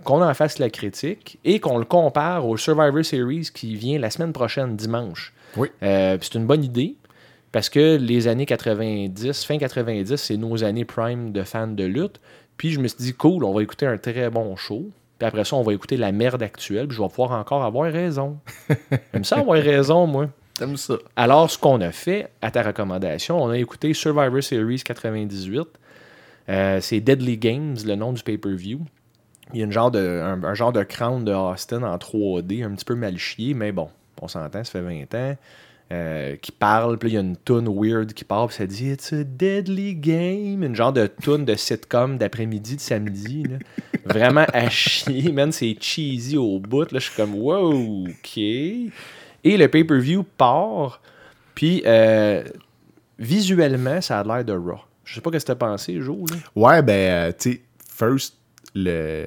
qu'on en fasse la critique et qu'on le compare au Survivor Series qui vient la semaine prochaine, dimanche. Oui. Euh, c'est une bonne idée parce que les années 90, fin 90, c'est nos années prime de fans de lutte. Puis je me suis dit, cool, on va écouter un très bon show. Puis après ça, on va écouter la merde actuelle. Puis je vais pouvoir encore avoir raison. J'aime ça avoir raison, moi. Alors, ce qu'on a fait, à ta recommandation, on a écouté Survivor Series 98. Euh, c'est Deadly Games, le nom du pay-per-view. Il y a un, genre de crown de Austin en 3D, un petit peu mal chié, mais bon, on s'entend, ça fait 20 ans. euh, qui parle, puis il y a une tune weird qui part, puis ça dit It's a deadly game. Une genre de tune de sitcom d'après-midi, de samedi. Vraiment à chier, man. C'est cheesy au bout. Là, je suis comme Wow, ok. Et le pay-per-view part, puis euh, visuellement, ça a l'air de Raw. Je sais pas ce que t'as pensé, Jo. Là. Ouais, ben, euh, tu sais, first, le,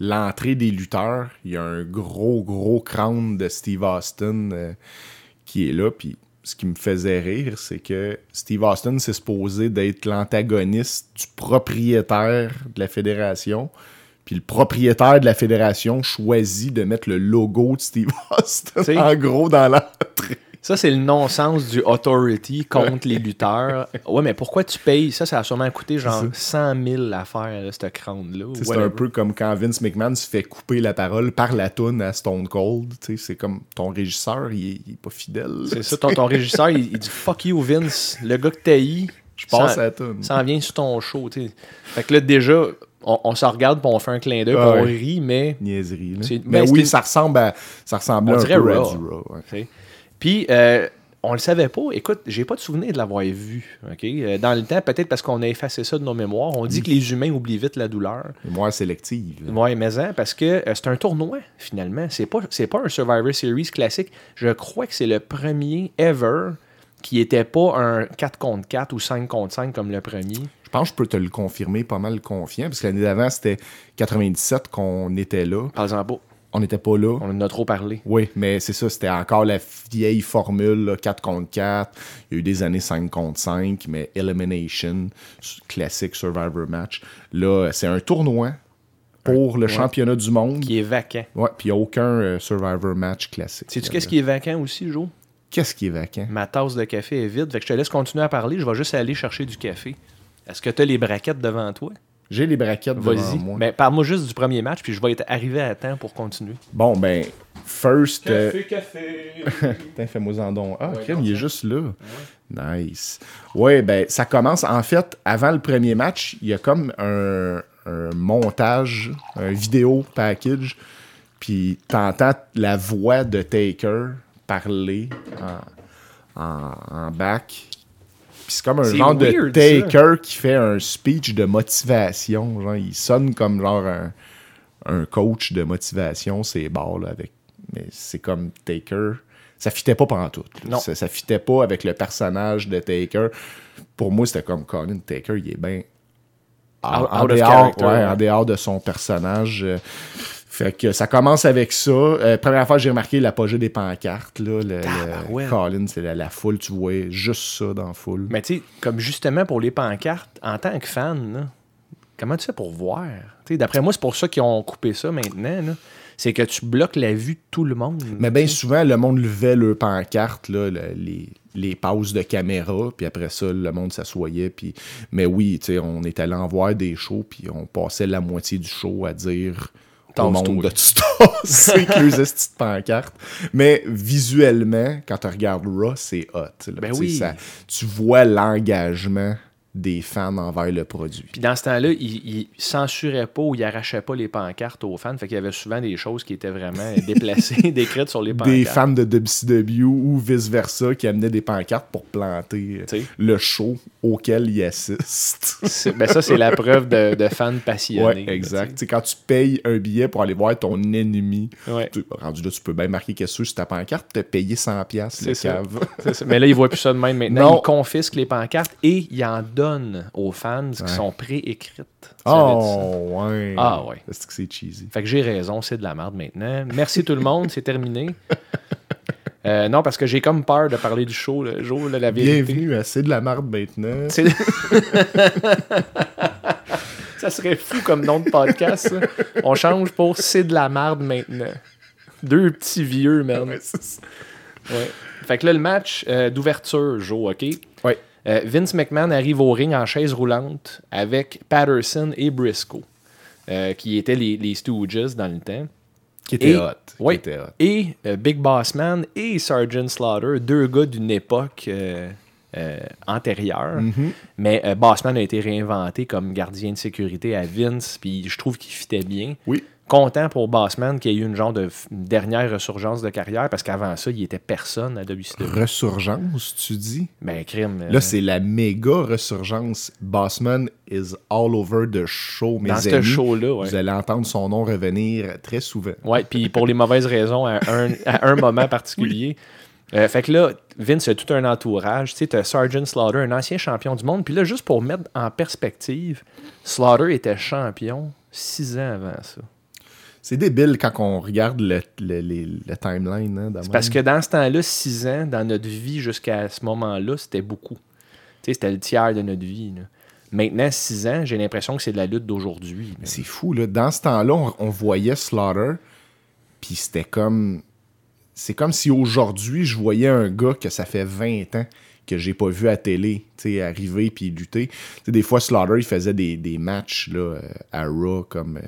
l'entrée des lutteurs, il y a un gros, gros crâne de Steve Austin euh, qui est là. Puis ce qui me faisait rire, c'est que Steve Austin s'est supposé d'être l'antagoniste du propriétaire de la fédération. Puis le propriétaire de la fédération choisit de mettre le logo de Steve Austin T'sais. en gros dans l'entrée. Ça, c'est le non-sens du authority contre les lutteurs. Ouais, mais pourquoi tu payes? Ça? Ça a sûrement coûté genre 100 000 à faire, là, cette crâne-là. C'est un peu comme quand Vince McMahon se fait couper la parole par la toune à Stone Cold. C'est comme ton régisseur, il est, il est pas fidèle. C'est ça, ton, ton régisseur, il, il dit fuck you, Vince. Le gars que t'as eu, Je passe ça- à la toune. ça en vient sur ton show. tu sais. Fait que là, déjà, on, on se regarde puis on fait un clin d'œil Ah puis on ouais. rit, mais. Niaiserie. là. Mais oui, ça ressemble à, ça ressemblait On un peu à Raw. du Raw. ouais. tu sais. Puis, euh, on le savait pas. Écoute, j'ai pas de souvenir de l'avoir vu. ok? Euh, Dans le temps, peut-être parce qu'on a effacé ça de nos mémoires. On dit que les humains oublient vite la douleur. Mémoire sélective. Ouais, mais hein, parce que euh, c'est un tournoi, finalement. C'est pas, c'est pas un Survivor Series classique. Je crois que c'est le premier ever qui était pas un 4 contre 4 ou 5 contre 5 comme le premier. Je pense que je peux te le confirmer pas mal confiant, parce que l'année d'avant, c'était 97 qu'on était là. Par pas, On n'était pas là. on en a trop parlé. Oui, mais c'est ça, c'était encore la vieille formule, là, 4 contre 4. Il y a eu des années 5 contre 5, mais Elimination, classique Survivor Match. Là, c'est un tournoi pour le championnat du monde. Qui est vacant. Ouais, puis il n'y a aucun euh, Survivor Match classique. Sais-tu qu'est-ce qui est vacant aussi, Jo? Qu'est-ce qui est vacant? Ma tasse de café est vide. Fait que je te laisse continuer à parler. Je vais juste aller chercher du café. Est-ce que tu as les braquettes devant toi? J'ai les braquettes devant Vas-y. moi. Ben, Parle-moi juste du premier match, puis je vais être arrivé à temps pour continuer. Bon, ben, first... euh, café. Putain, fais-moi en don. Ah, crème, il est juste là. Nice. Ouais, ben, ça commence. En fait, avant le premier match, il y a comme un, un montage, un vidéo package. Puis t'entends la voix de Taker parler en, en, en back. Puis c'est comme un genre de Taker qui fait un speech de motivation. Genre, il sonne comme genre un, un coach de motivation, c'est bars, là, avec. Mais c'est comme Taker. Ça fitait pas pendant tout. Non. Ça, ça fitait pas avec le personnage de Taker. Pour moi, c'était comme Colin Taker, il est bien. En, dehors, ouais. en dehors de son personnage. euh, fait que ça commence avec ça. Euh, première fois, j'ai remarqué l'apogée des pancartes. Là, le. Colin, c'est la, la foule. Tu vois juste ça dans la foule. Mais tu sais, comme justement pour les pancartes, en tant que fan, là, comment tu fais pour voir? D'après moi, c'est pour ça qu'ils ont coupé ça maintenant. là. C'est que tu bloques la vue de tout le monde. Mais bien souvent, le monde levait le pancarte, là, le- les, les pauses de caméra, puis après ça, le monde s'assoyait. Puis... Mais oui, on est allé en voir des shows, puis on passait la moitié du show à dire au monde de tu tasser avec leurs estis de pancarte. Mais visuellement, quand tu regardes Raw, c'est hot. là. Ben oui. ça- tu vois l'engagement des fans envers le produit. Puis dans ce temps-là, ils il censuraient pas ou ils arrachaient pas les pancartes aux fans. Fait qu'il y avait souvent des choses qui étaient vraiment déplacées, décrites sur les pancartes. des fans de WCW ou vice-versa qui amenaient des pancartes pour planter euh, T'sais. le show auquel ils assistent. Ben ça, c'est la preuve de, de fans passionnés. ouais, exact. Quand tu payes un billet pour aller voir ton ennemi, Ouais. rendu là, tu peux bien marquer qu'est-ce que c'est sur ta pancarte, t'as payé 100$ piastres, le ça. cave. Ça. Mais là, ils voient plus ça de même maintenant. Non. Ils confisquent les pancartes et ils en donnent aux fans qui sont préécrites. Oh, ouais. Ah, ouais. C'est que c'est cheesy? Fait que j'ai raison, c'est de la merde maintenant. Merci tout le monde, c'est terminé. Euh, non, parce que j'ai comme peur de parler du show, le jour, la vérité. Bienvenue à C'est de la merde maintenant. Ça serait fou comme nom de podcast. ça. On change pour C'est de la merde maintenant. Deux petits vieux. Ouais. Ouais. Fait que là, le match euh, d'ouverture, Joe, OK? Ouais. Euh, Vince McMahon arrive au ring en chaise roulante avec Patterson et Briscoe, euh, qui étaient les, les Stooges dans le temps. Qui était Et- hot. Qui ouais. était hot. Et euh, Big Boss Man et Sergeant Slaughter, deux gars d'une époque antérieure. Mm-hmm. Mais Bossman a été réinventé comme gardien de sécurité à Vince, puis je trouve qu'il fitait bien. Oui. Content pour Bossman qu'il y ait eu une genre de une dernière ressurgence de carrière, parce qu'avant ça, il était personne à WCW. Resurgence, tu dis? Ben, crime. euh, Là, c'est la méga resurgence. Bossman is all over the show, mes Dans ce show-là, ouais. Vous allez entendre son nom revenir très souvent. Ouais, puis pour les mauvaises raisons, à un, à un moment particulier. Euh, fait que là, Vince a tout un entourage. Tu sais, Sergeant Slaughter, un ancien champion du monde. Puis là, juste pour mettre en perspective, Slaughter était champion six ans avant ça. C'est débile quand on regarde le, le- les- le timeline. Hein, de Parce que dans ce temps-là, six ans, dans notre vie jusqu'à ce moment-là, c'était beaucoup. C'était le tiers de notre vie. là. Maintenant, six ans, j'ai l'impression que c'est de la lutte d'aujourd'hui. C'est fou, là. Dans ce temps-là, on, on voyait Slaughter, puis c'était comme... C'est comme si aujourd'hui, je voyais un gars que ça fait 20 ans que j'ai pas vu à télé, tu sais, arriver puis lutter. Des fois, Slaughter, il faisait des, des matchs là, euh, à Raw, comme... euh,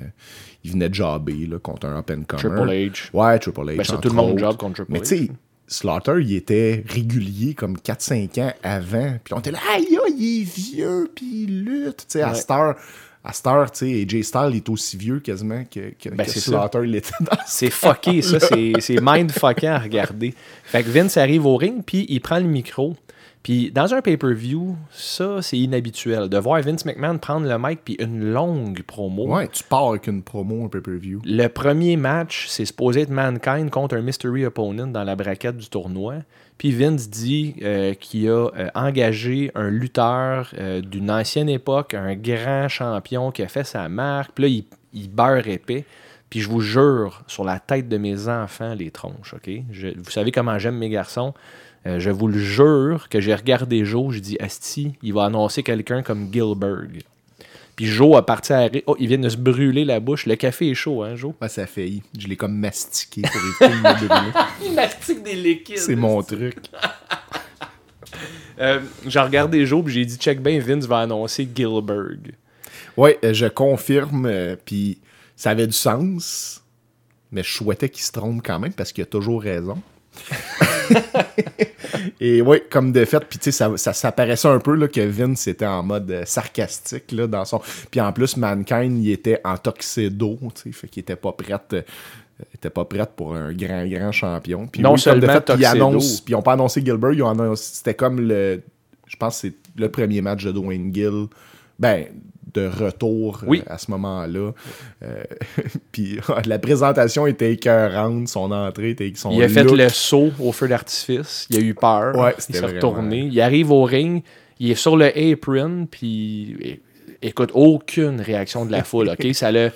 il venait de jobber là, contre un up-and-comer. Triple H. Ouais, Triple H, Ben, c'est tout le monde job contre Triple Mais H. tu sais, Slaughter, il était régulier comme 4-5 ans avant. Puis on était là, aïe, il est vieux, puis il lutte. Tu sais, à Ouais. cette heure, à cette heure, tu sais, AJ Styles est aussi vieux quasiment que, que, Ben, que c'est Slaughter l'était dans C'est fucké, ça. C'est mind-fuckant à regarder. Fait que Vince arrive au ring, puis il prend le micro. Puis dans un pay-per-view, ça, c'est inhabituel. De voir Vince McMahon prendre le mic, puis une longue promo. Ouais, tu pars avec une promo, un pay-per-view. Le premier match, c'est supposé être Mankind contre un mystery opponent dans la braquette du tournoi. Puis Vince dit euh, qu'il a euh, engagé un lutteur euh, d'une ancienne époque, un grand champion qui a fait sa marque. Puis là, il, il beurre épais. Puis je vous jure, sur la tête de mes enfants, les tronches, OK? Je- vous savez comment j'aime mes garçons. Euh, je vous le jure que j'ai regardé Joe, je dis Asti, il va annoncer quelqu'un comme Gilbert. Puis Joe a parti à. Oh, il vient de se brûler la bouche. Le café est chaud, hein, Joe? Ouais, ça a failli. Je l'ai comme mastiqué pour éviter de me brûler. Il mastique des liquides. C'est mon truc. Euh, j'ai regardé Joe, puis j'ai dit, check bien, Vince va annoncer Gilbert. Ouais, euh, je confirme. euh, Puis ça avait du sens. Mais je souhaitais qu'il se trompe quand même parce qu'il a toujours raison. Et oui, comme de fait, puis tu sais, ça, ça, ça paraissait un peu là, que Vince était en mode euh, sarcastique là, dans son. Puis en plus, Mankind, il était en toxédo, tu sais, fait qu'il était pas prêt. euh, était pas prête pour un grand, grand champion. Puis Non oui, seulement fait, ils annoncent- puis ils ont pas annoncé Gilbert, ils ont annoncé, c'était comme le, je pense que c'est le premier match de Dwayne Gill, ben, de retour euh, Oui. à ce moment-là. Euh, puis la présentation était écœurante, son entrée était son Il a fait le saut au feu d'artifice. Il a eu peur. Ouais, il s'est vraiment- retourné. Il arrive au ring. Il est sur le apron. Puis, écoute, aucune réaction de la foule. OK? Ça l'a.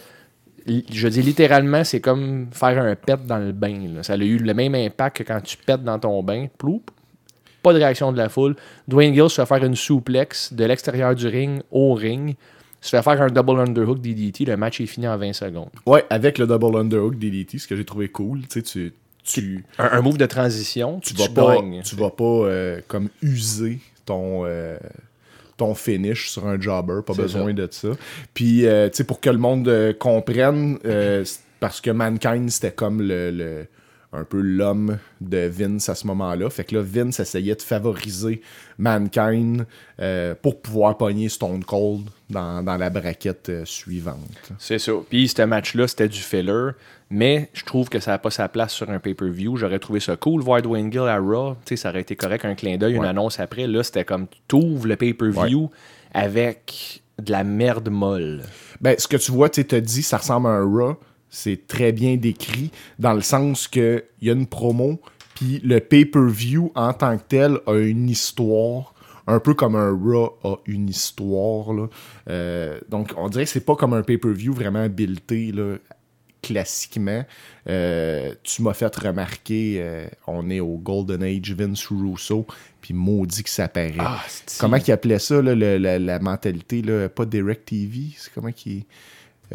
Je dis littéralement, c'est comme faire un pet dans le bain. là. Ça a eu le même impact que quand tu pètes dans ton bain. Ploup. Pas de réaction de la foule. Dwayne Gill se fait faire une souplex de l'extérieur du ring au ring. Se fait faire un double underhook DDT. Le match est fini en 20 secondes. Ouais, avec le double underhook DDT, ce que j'ai trouvé cool. Tu sais, tu, tu, Un, un move de transition. tu Tu, vas pas, tu vas pas euh, comme user ton, euh, ton finish sur un jobber, pas besoin ça. de ça. Puis, euh, tu sais, pour que le monde euh, comprenne, parce que Mankind, c'était comme le, le- un peu l'homme de Vince à ce moment-là. Fait que là, Vince essayait de favoriser Mankind euh, pour pouvoir pogner Stone Cold dans, dans la braquette euh, suivante. C'est ça. Puis ce match-là, c'était du filler. Mais je trouve que ça n'a pas sa place sur un pay-per-view. J'aurais trouvé ça cool voir Dwayne Gill à Raw. Tu sais, ça aurait été correct, un clin d'œil, une annonce après. Là, c'était comme t'ouvres le pay-per-view avec de la merde molle. Ben, ce que tu vois, tu te dit, ça ressemble à un Raw. C'est très bien décrit dans le sens que il y a une promo, puis le pay-per-view en tant que tel a une histoire, un peu comme un Raw a une histoire. là. Euh, donc, on dirait que c'est pas comme un pay-per-view vraiment buildé là, classiquement. Euh, tu m'as fait remarquer, euh, on est au Golden Age Vince Russo, puis maudit que ça paraît. Ah, Comment qu'il appelait ça, là, le- la, la mentalité, là, pas Direct TV, c'est comment qu'il...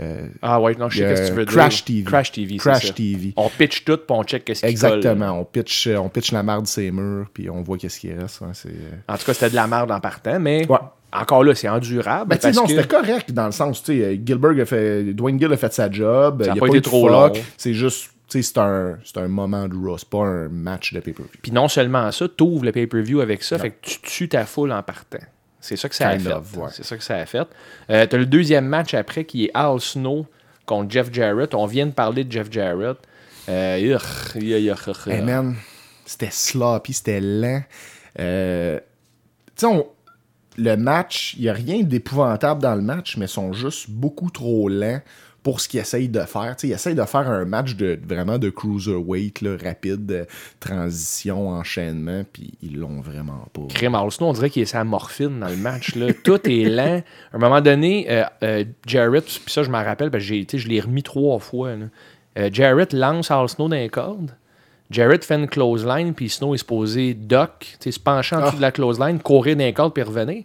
euh, Ah ouais, non, je sais euh, ce que tu veux dire. Crash TV. Crash TV, c'est Crash ça. TV. On pitch tout, puis on check qu'est-ce qui Exactement, colle. on pitch, euh, on pitch la marde ses murs, puis on voit qu'est-ce qui reste. hein, euh, En tout cas, c'était de la merde en partant, mais Ouais. encore là, c'est endurable. Ben, tu sais, parce non, que- c'était correct dans le sens, tu sais, Gilbert a fait, Dwayne Gill a fait sa job, Ça il a pas été de trop long. c'est juste, tu sais, c'est un, c'est un moment de Raw, c'est pas un match de pay-per-view. Puis non seulement ça, tu ouvres le pay-per-view avec ça, fait que tu tues ta foule en partant. C'est ça que ça a Kind fait. of, ouais. C'est ça que ça a fait. Euh, T'as le deuxième match après qui est Al Snow contre Jeff Jarrett. On vient de parler de Jeff Jarrett. Euh, urgh. Hey man, c'était sloppy, c'était lent. Euh, tu sais, le match, il n'y a rien d'épouvantable dans le match, mais ils sont juste beaucoup trop lents pour ce qu'ils essayent de faire. Tu sais, ils essayent de faire un match de vraiment de cruiserweight, là, rapide, euh, transition, enchaînement, puis ils l'ont vraiment pas. Crime Al Snow, on dirait qu'il est sa morphine dans le match. Là. Tout est lent. À un moment donné, euh, euh, Jarrett, puis ça je m'en rappelle, parce que je l'ai remis trois fois. là. Jarrett lance Al Snow dans les cordes. Jarrett fait une close line, puis Snow est supposé duck, se pencher en dessous Ah. de la close line, courir dans les cordes, puis revenir.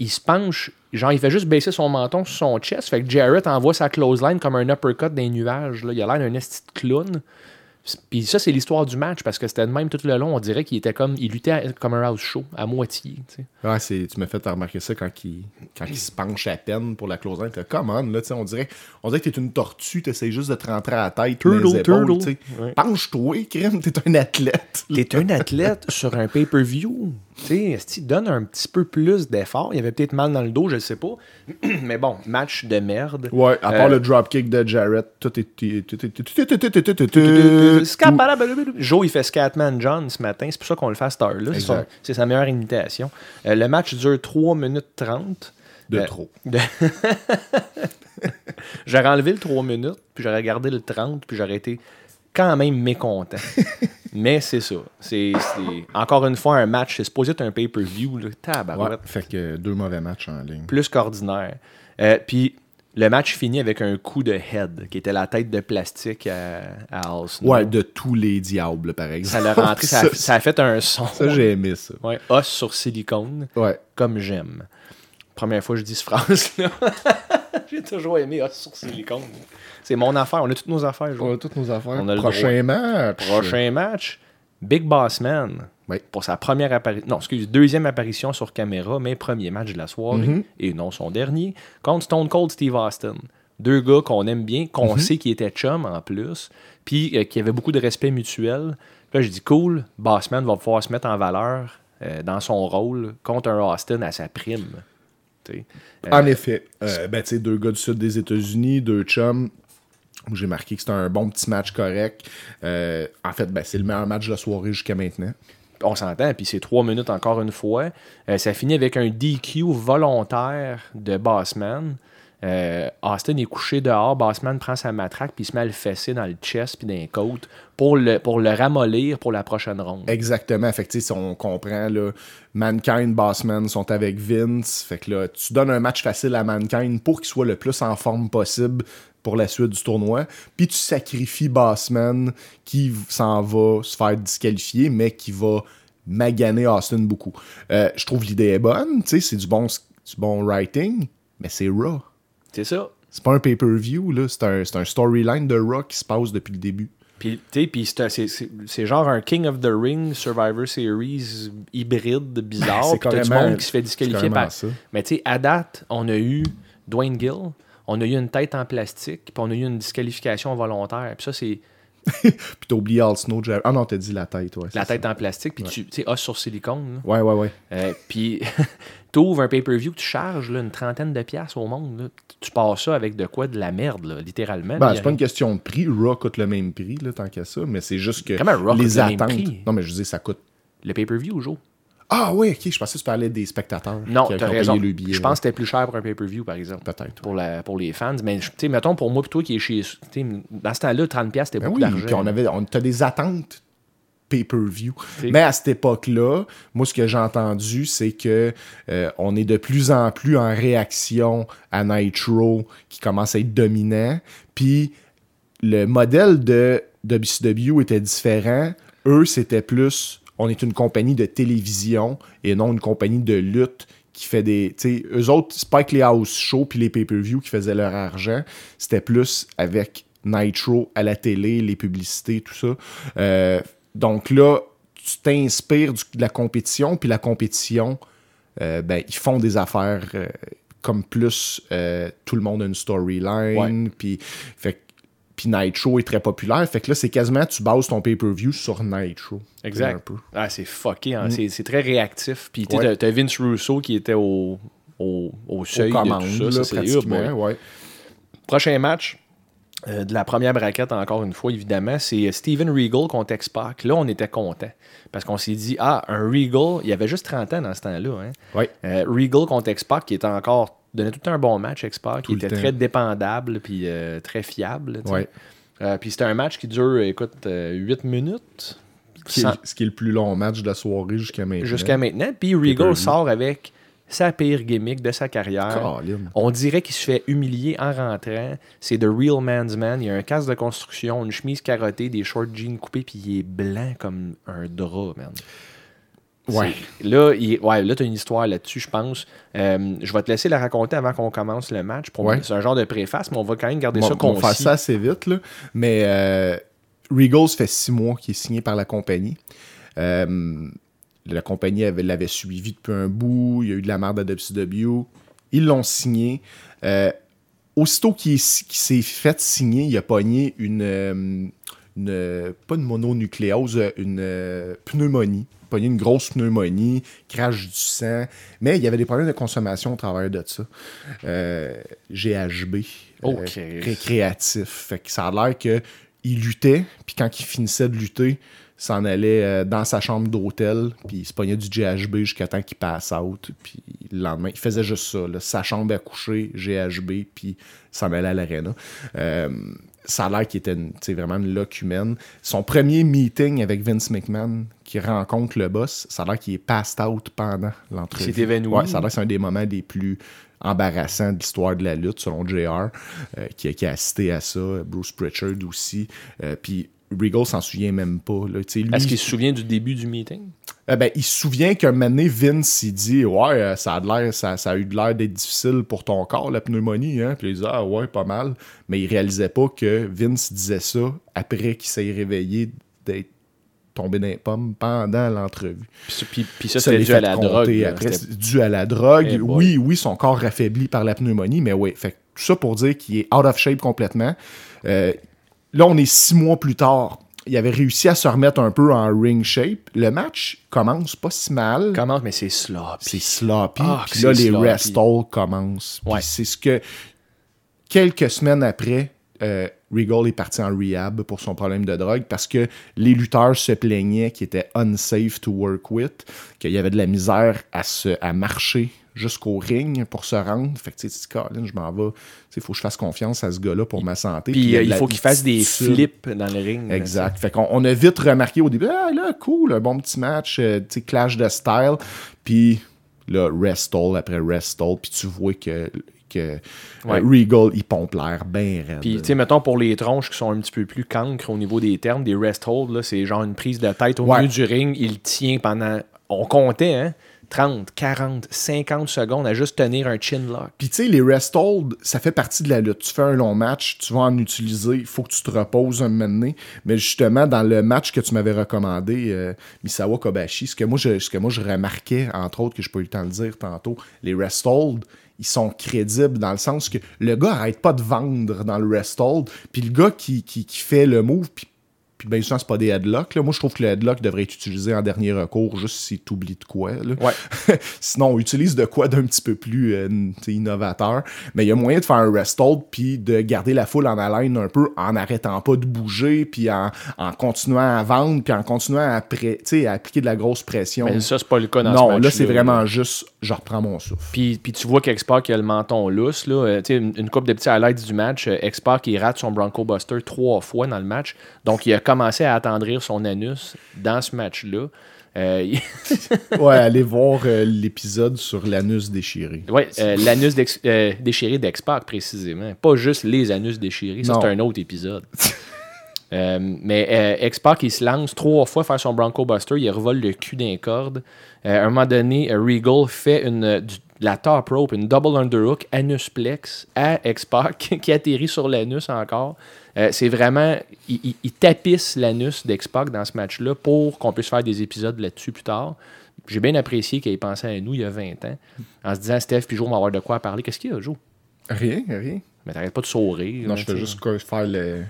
Il se penche, genre, il fait juste baisser son menton sur son chest. Fait que Jarrett envoie sa close line comme un uppercut dans les nuages. Là. Il a l'air d'un esti de clown. Puis ça, c'est l'histoire du match, parce que c'était de même tout le long. On dirait qu'il était comme. Il luttait à- comme un house show, à moitié. tu sais. Ouais, c'est, tu m'as fait remarquer ça quand il, quand il se penche à peine pour la close line. Come on, là, tu sais, on dirait, on dirait que t'es une tortue, t'essayes juste de te rentrer à la tête, Turtle, épaules, turtle. Ouais. Penche-toi, crème, t'es un athlète. T'es un athlète sur un pay-per-view. Tu sais, donne un petit peu plus d'effort. Il y avait peut-être mal dans le dos, je ne sais pas. Mais bon, match de merde. Ouais, à part euh, le dropkick de Jarrett, tout est. Joe, il fait Scatman John ce matin. C'est pour ça qu'on le fait à cette heure-là. C'est sa meilleure imitation. Euh, le match dure 3 minutes 30. De euh, trop. J'aurais enlevé le 3 minutes, puis j'aurais gardé le 30, puis j'aurais été quand même mécontent. Mais c'est ça. C'est encore une fois un match. C'est supposé être un pay-per-view. Ouais, fait que deux mauvais matchs en ligne. Plus qu'ordinaire. Euh, puis le match finit avec un coup de head, qui était la tête de plastique à, à. Ouais, de tous les diables, par Ça exemple. l'a rentré, ça, a- ça a fait un son. ça, j'ai aimé ça. Ouais, os sur silicone, Ouais. comme j'aime. Première fois que je dis cette phrase-là. J'ai toujours aimé os sur silicone. C'est mon affaire. On a toutes nos affaires. On a toutes nos affaires. On a le Prochain match. Prochain match, Big Boss Man. Oui. Pour sa première apparition, non, excuse, deuxième apparition sur caméra, mais premier match de la soirée, Mhm. et non son dernier, contre Stone Cold Steve Austin. Deux gars qu'on aime bien, Mhm. qu'on sait qu'ils étaient chums en plus, puis euh, qui avaient beaucoup de respect mutuel. Puis Là, j'ai dit, cool, Bossman va pouvoir se mettre en valeur euh, dans son rôle contre un Austin à sa prime. Euh, En effet. Euh, ben, tu sais, deux gars du sud des États-Unis, deux chums. où J'ai marqué que c'était un bon petit match correct. Euh, en fait, ben, c'est le meilleur match de la soirée jusqu'à maintenant. on s'entend, puis c'est trois minutes encore une fois. Euh, ça finit avec un DQ volontaire de Bossman. Euh, Austin est couché dehors, Bossman prend sa matraque, puis il se met à le fesser dans le chest puis dans les côtes pour le, pour le ramollir pour la prochaine ronde. Exactement. Fait si on comprend, là, Mankind, Bossman sont avec Vince. Fait que là, tu donnes un match facile à Mankind pour qu'il soit le plus en forme possible pour la suite du tournoi. Puis tu sacrifies Bossman qui s'en va se faire disqualifier, mais qui va maganer Austin beaucoup. Euh, je trouve l'idée est bonne. C'est du bon, du bon writing, mais c'est Raw. C'est ça. C'est pas un pay-per-view, là. C'est un, un storyline de Raw qui se passe depuis le début. Puis, c'est genre un King of the Ring Survivor Series hybride bizarre. C'est t'as du carrément- monde qui se fait disqualifier carrément par. ça. Mais tu sais, à date, on a eu Dwayne Gill, on a eu une tête en plastique, puis on a eu une disqualification volontaire. Puis ça, c'est Puis t'as oublié Al Snow. Ah non, t'as dit la tête, ouais. la tête en plastique, puis tu tu sais, os sur silicone. là. Ouais, ouais, ouais. Euh, puis t'ouvres un pay-per-view que tu charges là, une trentaine de piastres au monde. là. Tu pars ça avec de quoi? De la merde, là, littéralement. Ben, c'est pas une question de prix. Raw coûte le même prix, tant qu'à ça. Mais c'est juste que Comment Raw les coûte le même attentes. prix? Non, mais je dis, ça coûte. Le payper-view, Joe. Ah, ouais, ok. Je pensais que tu parlais des spectateurs. Non, qui, qui t'as ont raison. payé le billet. Je pense que c'était plus cher pour un pay-per-view, par exemple. Peut-être. Pour, la, pour les fans. Mais, tu sais, mettons, pour moi, plutôt qui est chez. tu Dans ce temps-là, 30$, c'était Ben beaucoup oui, d'argent. puis on avait, on, t'as des attentes pay-per-view. Mais à cette époque-là, moi, ce que j'ai entendu, c'est que euh, on est de plus en plus en réaction à Nitro qui commence à être dominant. Puis le modèle de WCW était différent. Eux, c'était plus, on est une compagnie de télévision et non une compagnie de lutte qui fait des. Tu sais, eux autres, que les house shows puis les pay-per-view qui faisaient leur argent. C'était plus avec Nitro à la télé, les publicités, tout ça. Euh, donc là, tu t'inspires de la compétition, puis la compétition, euh, ben, ils font des affaires euh, comme plus euh, tout le monde a une storyline, puis fait puis Nitro est très populaire. Fait que là, c'est quasiment, tu bases ton pay-per-view sur Nitro. Un Exact. peu. Ah, c'est fucké. hein. C'est- C'est très réactif. Puis, tu sais, Ouais. t'as- Vince Russo qui était au, au, au seuil de tout ça. là, Ça, pratiquement, hub, ouais. ouais. Prochain match euh, de la première braquette, encore une fois, évidemment, c'est Steven Regal contre X-Pac. Là, on était content parce qu'on s'est dit, ah, un Regal, il avait juste 30 ans dans ce temps-là. Hein? Euh, Regal contre X-Pac, qui était encore, donnait tout un bon match, X-Pac, qui était temps. très dépendable puis euh, très fiable. Euh, puis c'était un match qui dure, écoute, 8 minutes. Qui est- Sans- ce qui est le plus long match de la soirée jusqu'à maintenant. Jusqu'à maintenant. Puis Regal sort avec sa pire gimmick de sa carrière. On dirait qu'il se fait humilier en rentrant. C'est The Real Man's Man. Il a un casque de construction, une chemise carottée, des short jeans coupés, puis il est blanc comme un drap, man. Ouais. Là, il, ouais, là tu as une histoire là-dessus, je pense. Euh, je vais te laisser la raconter avant qu'on commence le match. Pour Ouais. C'est un genre de préface, mais on va quand même garder ça va- on va faire concis. ça assez vite, là. Mais euh, Regal, ça fait six mois qu'il est signé par la compagnie. Euh, la compagnie avait- l'avait suivi depuis un bout. Il y a eu de la merde à WCW. Ils l'ont signé. Euh, aussitôt qu'il est- qu'il s'est fait signer, il a pogné une, euh, une- pas une mononucléose, une euh, pneumonie. Il a pogné une grosse pneumonie, crache du sang, mais il y avait des problèmes de consommation au travers de ça. Euh, GHB, euh, récréatif. Fait que ça a l'air que il luttait, puis quand il finissait de lutter, s'en allait euh, dans sa chambre d'hôtel, puis il se pognait du GHB jusqu'à temps qu'il passe out, puis le lendemain, il faisait juste ça, là, sa chambre à coucher, GHB, puis s'en allait à l'arena. Euh, ça a l'air qu'il était une- vraiment une loque humaine. Son premier meeting avec Vince McMahon, qui rencontre le boss, ça a l'air qu'il est passed out pendant l'entrevue. Il s'est évanoui. Ouais, ça a l'air que c'est un des moments les plus embarrassants de l'histoire de la lutte, selon JR, euh, qui, a- qui a assisté à ça. Bruce Pritchard aussi. Euh, Puis Regal s'en souvient même pas. Est-ce qu'il se souvient du début du meeting? Eh ben, il se souvient qu'un moment donné, Vince, il dit Ouais, euh, ça a, de l'air, ça, ça a eu de l'air d'être difficile pour ton corps, la pneumonie. Hein? Puis il dit Ah, ouais, pas mal. Mais il réalisait pas que Vince disait ça après qu'il s'est réveillé d'être tombé dans les pommes pendant l'entrevue. Puis, ça, l'est dû à la drogue. Après, c'est dû à la drogue. Oui, oui, son corps affaibli par la pneumonie, mais oui. Fait tout ça pour dire qu'il est out of shape complètement. Euh, là, on est six mois plus tard. Il avait réussi à se remettre un peu en ring shape. Le match commence pas si mal. Comment, mais c'est sloppy. C'est sloppy. Ah, puis là, les all commencent. Puis Ouais. c'est ce que. Quelques semaines après, euh, Regal est parti en rehab pour son problème de drogue parce que les lutteurs se plaignaient qu'il était unsafe to work with, qu'il y avait de la misère à, se, à marcher jusqu'au ring pour se rendre. Fait que tu sais, Colin, je m'en vais. Il faut que je fasse confiance à ce gars-là pour ma santé. Puis il euh, il faut qu'il fasse des flips dans le ring. Exact. Fait qu'on on a vite remarqué au début, ah là, cool, un bon petit match, euh, tu sais, clash de style. Puis là, rest all après rest all. Puis tu vois que, que euh, Ouais. Regal, il pompe l'air bien raide. Puis, tu sais, mettons, pour les tronches qui sont un petit peu plus cancres au niveau des termes, des rest hold, c'est genre une prise de tête au Ouais. milieu du ring. Il tient pendant. On comptait, hein? 30, 40, 50 secondes à juste tenir un chin lock. Puis tu sais, les rest hold, ça fait partie de la lutte. Tu fais un long match, tu vas en utiliser, il faut que tu te reposes un moment. Mais justement, dans le match que tu m'avais recommandé, euh, Misawa Kobashi, ce que, moi je, ce que moi je remarquais, entre autres, que je peux eu le temps de dire tantôt, les rest ils sont crédibles dans le sens que le gars arrête pas de vendre dans le rest hold, puis le gars qui, qui, qui fait le move, puis puis bien souvent, c'est pas des headlocks. Là. Moi, je trouve que le headlock devrait être utilisé en dernier recours, juste si tu oublies de quoi. là. Ouais. Sinon, on utilise de quoi d'un petit peu plus euh, innovateur. Mais il y a moyen de faire un rest hold puis de garder la foule en haleine un peu en n'arrêtant pas de bouger puis en, en continuant à vendre puis en continuant à, appliquer de la grosse pression. Mais ça, c'est pas le cas dans ce non, match là, c'est vraiment juste je reprends mon souffle. Puis, puis tu vois qu'Expark a le menton lousse. Là, Euh, une, une couple de petits highlights du match. Euh, X-Pac, il rate son Bronco Buster trois fois dans le match. Donc, il a commencé à attendrir son anus dans ce match-là. Euh, ouais, allez voir euh, l'épisode sur l'anus déchiré. ouais, l'anus déchiré d'X-Pac, précisément. Pas juste les anus déchirés. Ça, c'est un autre épisode. Mais X-Pac, il se lance trois fois faire son Bronco Buster. Il revole le cul d'un corde. Euh, à un moment donné, euh, Regal fait une, euh, du- la top rope, une double underhook, anusplex à X-Pac, qui atterrit sur l'anus encore. Euh, c'est vraiment. Il, il- tapisse l'anus d'X-Pac dans ce match-là pour qu'on puisse faire des épisodes là-dessus plus tard. J'ai bien apprécié qu'il ait pensé à nous il y a 20 ans, en se disant Steph puis Joe vont avoir de quoi parler. Qu'est-ce qu'il y a, Joe? Rien, rien. Mais t'arrêtes pas de sourire. Non, je fais juste faire le,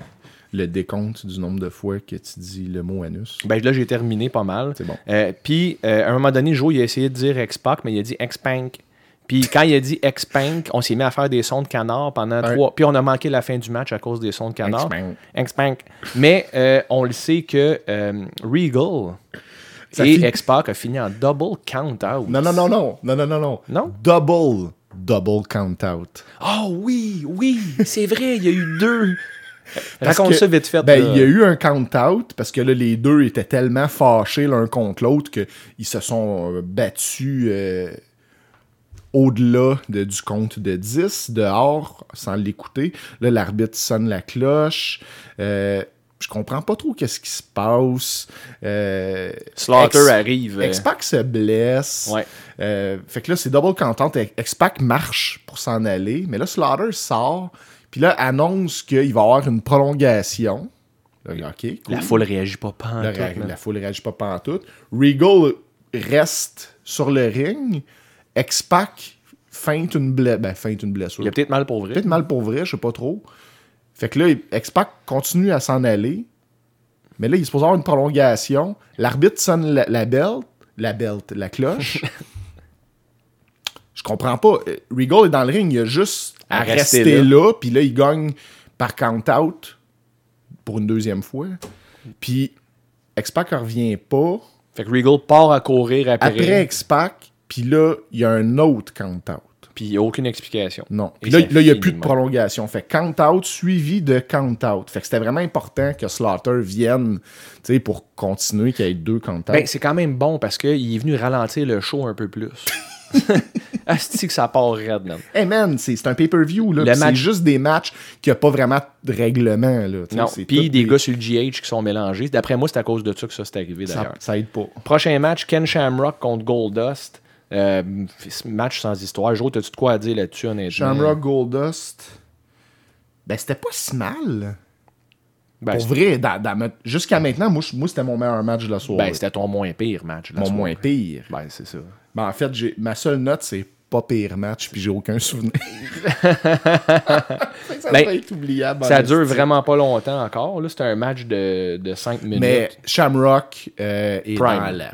le décompte du nombre de fois que tu dis le mot anus. Ben là, j'ai terminé pas mal. C'est bon. Euh, Puis, euh, à un moment donné, Joe, il a essayé de dire X-Pac, mais il a dit X-Pank. Puis, quand il a dit X-Pank, on s'est mis à faire des sons de canard pendant trois. Puis, on a manqué la fin du match à cause des sons de canard. X-Pank. X-Pank. Mais euh, on le sait que euh, Regal Ça et finit- X-Pac a fini en double count-out. Non, non, non, non. Non, non, non, non. Non? Double. Double count out. Oh oui, oui, c'est vrai, il y a eu deux. Raconte que, ça vite fait. Ben, il y a eu un count-out parce que là, les deux étaient tellement fâchés l'un contre l'autre qu'ils se sont euh, battus euh, au-delà de- du compte de 10, dehors, sans l'écouter. Là, l'arbitre sonne la cloche. Euh, je comprends pas trop qu'est-ce qui se passe. Euh, Slaughter Ex- arrive. euh, X-Pac se blesse. Ouais. Euh, fait que là, c'est double content. X-Pac marche pour s'en aller, mais là, Slaughter sort, puis là, annonce qu'il va y avoir une prolongation. Là, OK, cool. La foule réagit pas pas. La, la foule réagit pas pantoute. Regal reste sur le ring. X-Pac feinte une, ble- ben, feinte une blessure. Il a peut-être mal pour vrai. Peut-être mal pour vrai, je sais pas trop. Fait que là, X-Pac continue à s'en aller. Mais là, il est supposé avoir une prolongation. L'arbitre sonne la, la belt, la belt, la cloche. je comprends pas. Euh, Regal est dans le ring, il a juste à, À rester, rester là. Puis là, il gagne par count-out pour une deuxième fois. Puis X-Pac revient pas. Fait que Regal part à courir après. Après X-Pac, puis là, il y a un autre count-out. Puis il n'y a aucune explication. Non. Puis là, il n'y a plus de prolongation. Fait count-out suivi de count-out. Fait que c'était vraiment important que Slaughter vienne tu sais, pour continuer, qu'il y ait deux count-out. Ben, c'est quand même bon parce qu'il est venu ralentir le show un peu plus. Asti que ça part raide, man. Hey man, c'est un pay-per-view, là. Match- C'est juste des matchs qui n'ont pas vraiment de règlement, là. Non, puis des gars sur le GH qui sont mélangés. D'après moi, c'est à cause de ça que ça s'est arrivé, d'ailleurs. ça aide pas. Prochain match, Ken Shamrock contre Goldust. Euh, match sans histoire. Jo, t'as-tu de quoi à dire là-dessus, honnêtement? Shamrock Goldust. Ben, c'était pas si mal. Ben, Pour vrai, jusqu'à maintenant, moi, c'était mon meilleur match de la soirée. Ben, c'était ton moins pire match. la mon soirée. moins pire. Ben, c'est ça. Ben, en fait, j'ai- ma seule note, c'est pas pire match, puis j'ai aucun souvenir. ça Ben, être oubliable. Ça dure vraiment pas longtemps encore. Là, c'était un match de, de 5 minutes. Mais Shamrock euh, est Prime. dans la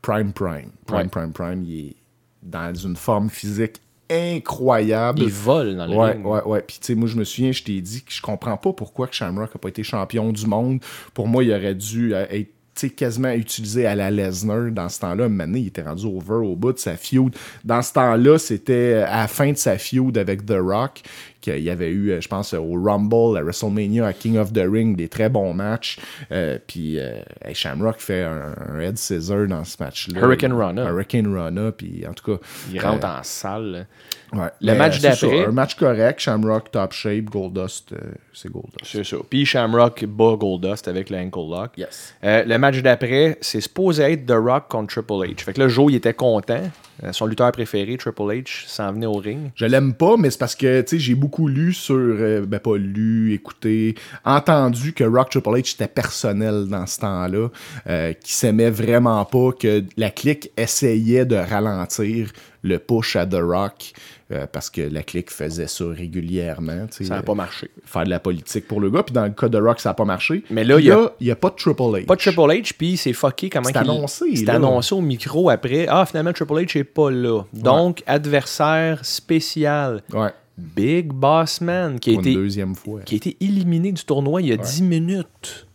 prime, prime. Prime, Ouais. prime, prime. Il est dans une forme physique incroyable. il vole dans le Ouais, ring. ouais, ouais. Puis, tu sais, moi, je me souviens, je t'ai dit que je comprends pas pourquoi que Shamrock a pas été champion du monde. Pour moi, il aurait dû euh, être quasiment utilisé à la Lesnar dans ce temps-là. Maintenant, il était rendu over au bout de sa feud. Dans ce temps-là, c'était à la fin de sa feud avec The Rock qu'il y avait eu, euh, je pense, au Rumble, à WrestleMania, à King of the Ring, des très bons matchs. Euh, puis euh, hey, Shamrock fait un, un head scissor dans ce match-là. Hurricane Rana. Hurricane Rana, puis en tout cas... Il rentre en salle. Ouais. Le match d'après- Un match correct, Shamrock, top shape, Goldust, c'est Goldust. C'est ça. Puis Shamrock bat Goldust avec l'ankle lock. Yes. Le match d'après, c'est supposé être The Rock contre Triple H. Fait que là, Joe, il était content. Euh, son lutteur préféré, Triple H, s'en venait au ring. Je l'aime pas, mais c'est parce que j'ai beaucoup lu sur. euh, ben, pas lu, écouté, entendu que Rock Triple H était personnel dans ce temps-là, euh, qui s'aimait vraiment pas, que la clique essayait de ralentir le push à The Rock, euh, parce que la clique faisait ça régulièrement. Ça n'a pas marché. Faire de la politique pour le gars, puis dans le cas de Rock, ça n'a pas marché. Mais là, il y a- pas de Triple H. Pas de Triple H, puis c'est fucké comment C'est annoncé, C'est annoncé au micro après. Ah, finalement, Triple H n'est pas là. Donc, adversaire spécial. Ouais, Big Boss Man, qui a, été, deuxième fois. qui a été éliminé du tournoi il y a 10 minutes.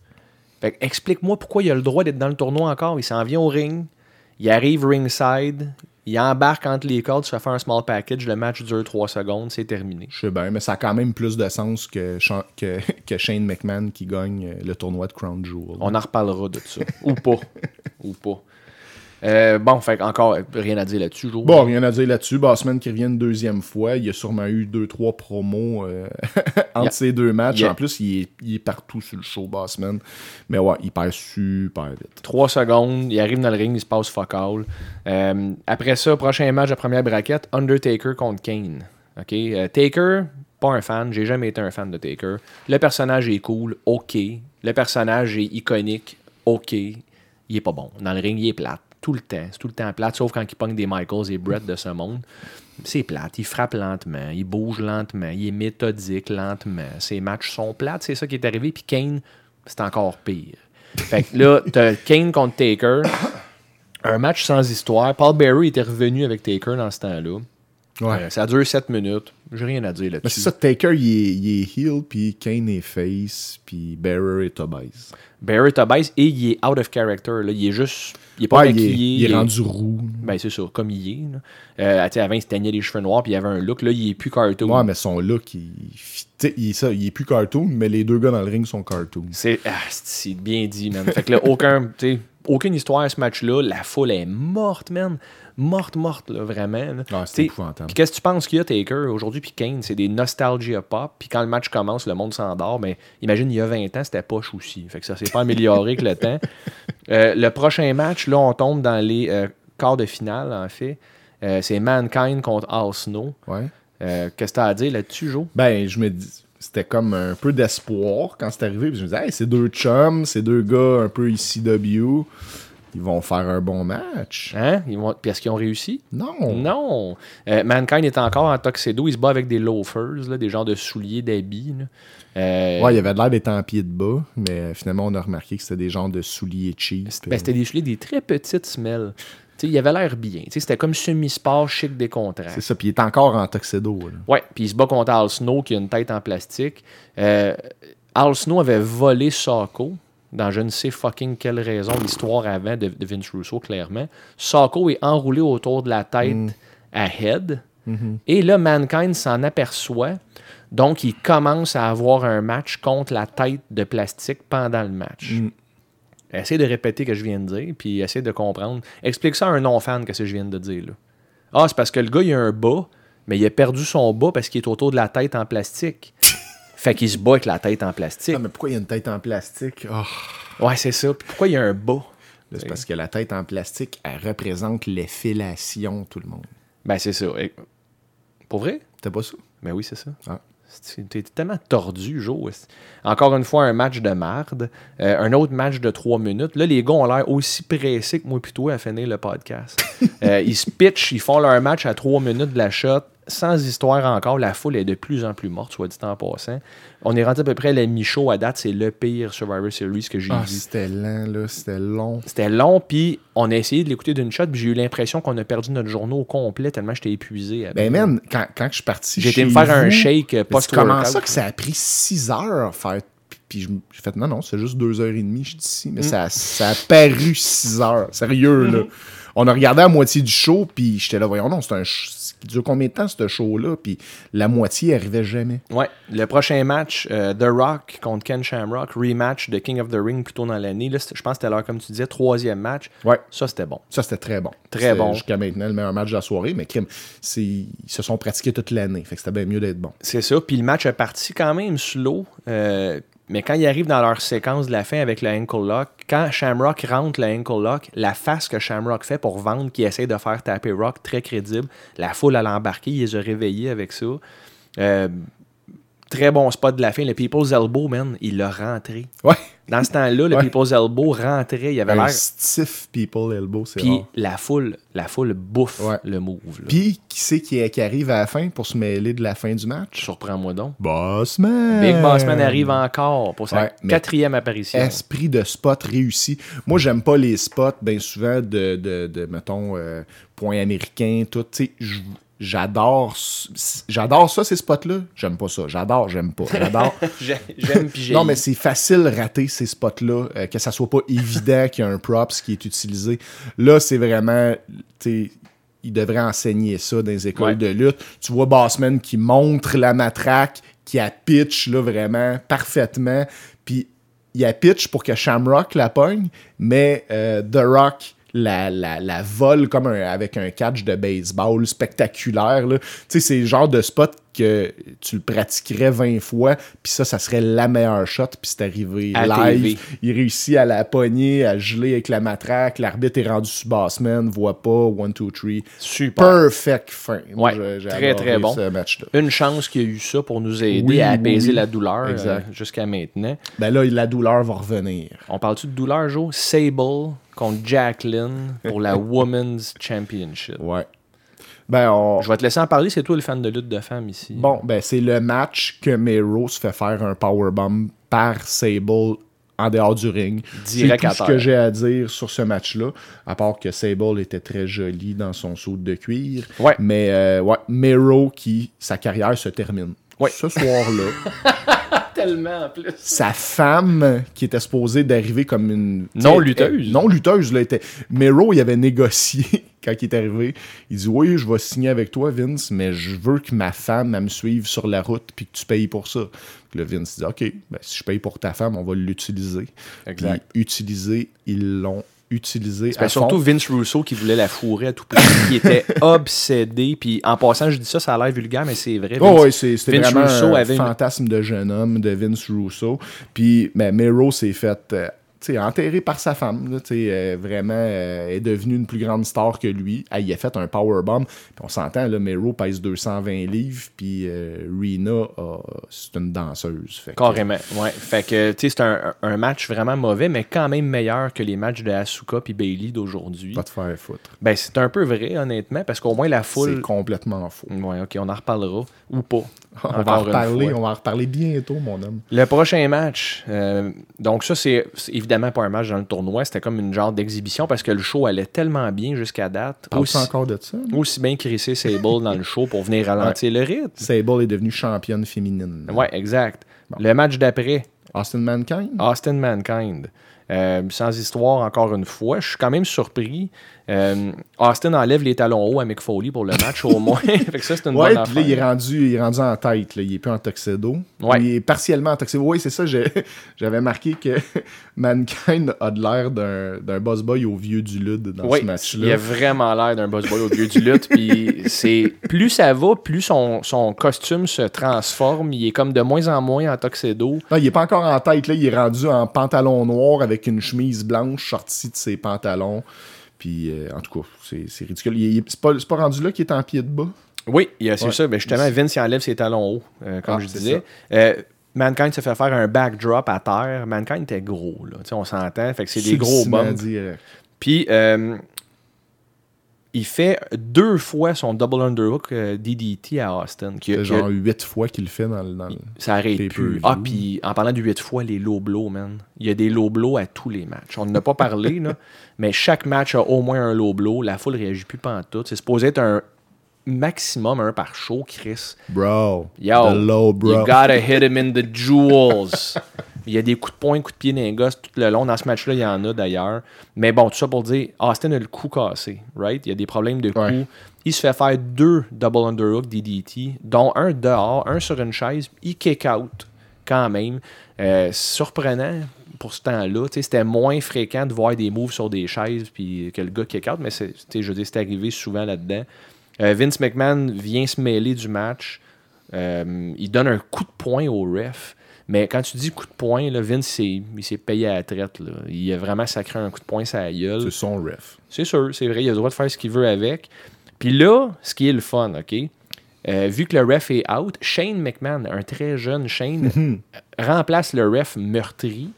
Explique-moi pourquoi il a le droit d'être dans le tournoi encore. Il s'en vient au ring, il arrive ringside, il embarque entre les cordes, ça fait un small package, le match dure 3 secondes, c'est terminé. Je sais bien, mais ça a quand même plus de sens que, Sha- que, que Shane McMahon qui gagne le tournoi de Crown Jewel. On en reparlera de ça. Ou pas. Ou pas. Euh, bon, fait encore rien à dire là-dessus. Bon, rien à dire là-dessus. Bossman qui revient une deuxième fois. Il y a sûrement eu deux, trois promos euh, entre Yeah. ces deux matchs. Yeah. En plus, il est, il est partout sur le show, Bossman. Mais ouais, il perd super vite. 3 secondes, il arrive dans le ring, il se passe fuck all. Euh, après ça, prochain match de première braquette, Undertaker contre Kane. OK? Taker, pas un fan, j'ai jamais été un fan de Taker. Le personnage est cool, OK. Le personnage est iconique, OK. Il est pas bon. Dans le ring, il est plate. Tout le temps. C'est tout le temps plate, sauf quand il pogne des Michaels et Brett de ce monde. C'est plate. Il frappe lentement, il bouge lentement, il est méthodique lentement. Ses matchs sont plates, c'est ça qui est arrivé. Puis Kane, c'est encore pire. Fait que là, t'as Kane contre Taker. Un match sans histoire. Paul Bearer était revenu avec Taker dans ce temps-là. Ouais. Euh, ça dure 7 minutes. J'ai rien à dire Mais c'est là-dessus. ça, Taker, il est, il est heel, puis Kane est face, puis Bearer est obèse. Bearer est obèse et il est out of character. Là. Il est juste. Il est pas Ouais, il est, il est rendu roux. Ben, c'est ça, comme il est. là. Euh, avant, il se teignait les cheveux noirs puis il avait un look. Là, il est plus cartoon. Ouais, mais son look, il, il, est ça, il est plus cartoon, mais les deux gars dans le ring sont cartoon. C'est ah, c'est bien dit, man. Fait que là, aucun, aucune histoire à ce match-là. La foule est morte, man. Morte, morte, là, vraiment. là. Ah, c'est épouvantable. Puis qu'est-ce que tu penses qu'il y a, Taker, aujourd'hui, puis Kane? C'est des nostalgia pop. Puis quand le match commence, le monde s'endort. Mais imagine, il y a 20 ans, c'était poche aussi. Fait que ça s'est pas amélioré avec le temps. Euh, le prochain match, là, on tombe dans les euh, quarts de finale, en fait. Euh, c'est Mankind contre Al Snow. Ouais. Qu'est-ce que t'as à dire là-dessus, Jo? Ben, je me dis, c'était comme un peu d'espoir quand c'est arrivé. Puis je me disais, hey, c'est deux chums, c'est deux gars un peu ECW. Ils vont faire un bon match. Hein? Ils vont... Puis est-ce qu'ils ont réussi? Non. Non. Euh, Mankind est encore en tuxedo. Il se bat avec des loafers, là, des genres de souliers d'habits. Euh, Ouais, il avait l'air d'être en pied de bas, mais finalement, on a remarqué que c'était des genres de souliers cheap. ben, c'était des souliers des très petites semelles. Il avait l'air bien. C'était comme semi-sport chic des contrats. C'est ça, puis il est encore en tuxedo. là. Ouais, puis il se bat contre Al Snow qui a une tête en plastique. Euh, Al Snow avait volé Sako dans je ne sais fucking quelle raison, l'histoire avant de, de Vince Russo, clairement. Sako est enroulé autour de la tête à Head. Et là, Mankind s'en aperçoit. Donc, il commence à avoir un match contre la tête de plastique pendant le match. Essaye de répéter ce que je viens de dire, puis essaye de comprendre. Explique ça à un non-fan que ce que je viens de dire. Là. Ah, c'est parce que le gars, il a un bas, mais il a perdu son bas parce qu'il est autour de la tête en plastique. Fait qu'il se bat avec la tête en plastique. Ah, mais pourquoi il y a une tête en plastique? Ah, Ouais, c'est ça. Puis pourquoi il y a un bas? c'est parce que la tête en plastique, elle représente les fellations, tout le monde. Ben, c'est ça. Et- Pour vrai? T'as pas ça? Ben oui, c'est ça. Ah. T'es tellement tordu, Joe. Encore une fois, un match de marde. Euh, un autre match de trois minutes. Là, les gars ont l'air aussi pressés que moi et toi à finir le podcast. Euh, ils se pitchent, ils font leur match à trois minutes de la shot. Sans histoire encore, la foule est de plus en plus morte, soit dit en passant. On est rendu à peu près à la mi-show à date. C'est le pire Survivor Series que j'ai Ah, vu. c'était lent, là, c'était long. C'était long, puis on a essayé de l'écouter d'une shot, puis j'ai eu l'impression qu'on a perdu notre journaux au complet tellement j'étais épuisé. Ben, man, quand, quand je suis parti. J'ai été chez me faire un shake post comment ça que ça a pris 6 heures à faire. Puis- j'ai fait, non, non, c'est juste 2h30, je suis ici. Mm. Mais ça, ça a paru 6 heures. Sérieux, là. On a regardé la moitié du show, puis j'étais là, voyons, non, c'est un. Il dure combien de temps, ce show-là? Puis la moitié arrivait jamais. Ouais, le prochain match, euh, The Rock contre Ken Shamrock, rematch de King of the Ring plus tôt dans l'année. Là, je pense que c'était l'heure, comme tu disais, troisième match. Ouais. Ça, c'était bon. Ça, c'était très bon. Très bon. Jusqu'à maintenant, le meilleur match de la soirée, mais crime, ils se sont pratiqués toute l'année. Fait que c'était bien mieux d'être bon. C'est ça. Puis le match est parti quand même slow. euh, mais quand ils arrivent dans leur séquence de la fin avec le ankle lock, quand Shamrock rentre le ankle lock, la face que Shamrock fait pour vendre, qui essaie de faire taper Rock, très crédible. La foule à l'embarquer, ils les réveillés avec ça. Euh, très bon spot de la fin. Le People's Elbow, man, il l'a rentré. Ouais. Dans ce temps-là, le Ouais. People's Elbow rentrait. Il avait Un l'air. stiff people elbow, c'est Puis la foule, la foule bouffe Ouais. le move. Puis, qui c'est qui, qui arrive à la fin pour se mêler de la fin du match? Surprends-moi donc. Bossman! Big Bossman arrive encore pour sa Ouais, quatrième apparition. Esprit de spot réussi. Moi, j'aime pas les spots, bien souvent, de, de, de, mettons, euh, points américains, tout. Tu sais, j'adore j'adore ça, ces spots-là. J'aime pas ça. J'adore, j'aime pas. J'adore. J'ai- J'aime puis. Non, mais c'est facile rater ces spots-là, euh, que ça soit pas évident qu'il y a un props qui est utilisé. Là, c'est vraiment, tu sais, ils devraient enseigner ça dans les écoles Ouais. de lutte. Tu vois Bossman qui montre la matraque, qui a pitch, là, vraiment, parfaitement. Puis, il a pitch pour que Shamrock la pogne, mais euh, The Rock la, la, la vole comme un- avec un catch de baseball spectaculaire. Tu sais, c'est le genre de spot que tu le pratiquerais 20 fois, puis ça, ça serait la meilleure shot, puis c'est arrivé À live. TV. Il réussit à la pogner, à geler avec la matraque. L'arbitre est rendu sous bassman, voit pas, 1, 2, 3. Super. Perfect fin. Moi, Ouais, j'ai- j'ai très, très bon. ce. Une chance qu'il y a eu ça pour nous aider Oui, à apaiser oui. la douleur euh, jusqu'à maintenant. Ben là, la douleur va revenir. On parle-tu de douleur, Joe? Sable contre Jacqueline pour la Women's Championship. Ouais. Ben, on... Je vais te laisser en parler, c'est toi le fan de lutte de femmes ici. Bon, ben c'est le match que Mero se fait faire un powerbomb par Sable en dehors du ring. C'est à tout ce que j'ai à dire sur ce match-là, à part que Sable était très joli dans son saut de cuir. Ouais. Mais euh, ouais, Mero qui, sa carrière se termine. Ouais. Ce soir-là, tellement en plus. sa femme, qui était supposée d'arriver comme une... Non lutteuse. Non lutteuse, là, était... Mero, il avait négocié quand il est arrivé. Il dit, oui, je vais signer avec toi, Vince, mais je veux que ma femme, elle me suive sur la route puis que tu payes pour ça. Puis le Vince dit, OK, ben, si je paye pour ta femme, on va l'utiliser. Exact. Puis utiliser, ils l'ont utilisé à surtout fond. Vince Russo qui voulait la fourrer à tout prix, qui était obsédé. Puis en passant, je dis ça, ça a l'air vulgaire, mais c'est vrai. Oh, Vince- c'est- c'était Vince vraiment Russo un avait fantasme de jeune homme de Vince Russo. Puis, mais Mero s'est fait euh, enterré par sa femme. Là, euh, vraiment, euh, est devenue une plus grande star que lui. Elle y a fait un powerbomb. Puis on s'entend, là, Mero pèse 220 livres. Puis euh, Rena, a- c'est une danseuse. Fait que- Carrément, ouais. Fait que, c'est un, un match vraiment mauvais, mais quand même meilleur que les matchs de Asuka puis Bailey d'aujourd'hui. Va te faire foutre. Ben, c'est un peu vrai, honnêtement, parce qu'au moins la C'est foule. complètement faux. Ouais, ok, on en reparlera. Ou pas. On va, en reparler, on va en reparler bientôt, mon homme. Le prochain match, euh, donc ça, c'est évidemment pas un match dans le tournoi, c'était comme une genre d'exhibition parce que le show allait tellement bien jusqu'à date. Aussi, encore de ça? aussi bien crisser Sable dans le show pour venir ralentir le rythme. Sable est devenue championne féminine. Ouais, exact. Le match d'après, Austin Mankind? Austin Mankind. Euh, sans histoire, encore une fois. Je suis quand même surpris. Euh, Austin enlève les talons hauts à Mick Foley pour le match, au moins. fait que ça, c'est une Ouais, bonne puis là, il est, rendu, il est rendu en tête. Là. Il est plus en tuxedo. Ouais. Il est partiellement en tuxedo. Oui, c'est ça. J'avais marqué que Mankind a de l'air d'un d'un boss boy au vieux du Lud dans ce il a match-là. vraiment l'air d'un boss boy au vieux du lutte. Puis c'est plus ça va, plus son, son costume se transforme. Il est comme de moins en moins en tuxedo. Non, il est pas encore en tête. Là. Il est rendu en pantalon noir avec une chemise blanche sortie de ses pantalons. Puis, euh, en tout cas, c'est ridicule. C'est pas, pas rendu là qu'il est en pied de bas? Oui, c'est Ouais. ça. Ben justement, Vince il enlève ses talons hauts, euh, comme Ah, je disais. Euh, Mankind se fait faire un backdrop à terre. Mankind était gros, là. On s'entend. Fait que c'est des gros bumps. direct. Puis, euh, il fait deux fois son double underhook euh, DDT à Austin. C'est genre huit fois qu'il le fait dans le. Dans le... ça arrête plus. Ah, puis en parlant de huit fois, les low blows, man. Il y a des low blows à tous les matchs. On n'en a pas parlé, là, mais chaque match a au moins un low blow. La foule réagit plus pantoute. C'est supposé être un maximum un par show, Chris. Bro. Yo, The low, bro. you gotta hit him in the jewels. Il y a des coups de poing, coups de pied dans les gosses tout le long. Dans ce match-là, il y en a d'ailleurs. Mais bon, tout ça pour dire, Austin a le cou cassé, right? Il y a des problèmes de cou. Ouais. Il se fait faire deux double underhook DDT, dont un dehors, un sur une chaise. Il kick out quand même. Euh, surprenant pour ce temps-là. C'était moins fréquent de voir des moves sur des chaises puis que le gars kick out, mais je veux dire, c'est arrivé souvent là-dedans. Euh, Vince McMahon vient se mêler du match. Euh, il donne un coup de poing au ref. Mais quand tu dis coup de poing, là, Vince, il s'est payé à la traite. Là. Il a vraiment sacré un coup de poing sur la gueule. C'est son ref. C'est sûr, c'est vrai, il a le droit de faire ce qu'il veut avec. Puis là, ce qui est le fun, OK? euh, vu que le ref est out, Shane McMahon, un très jeune Shane, remplace le ref meurtri.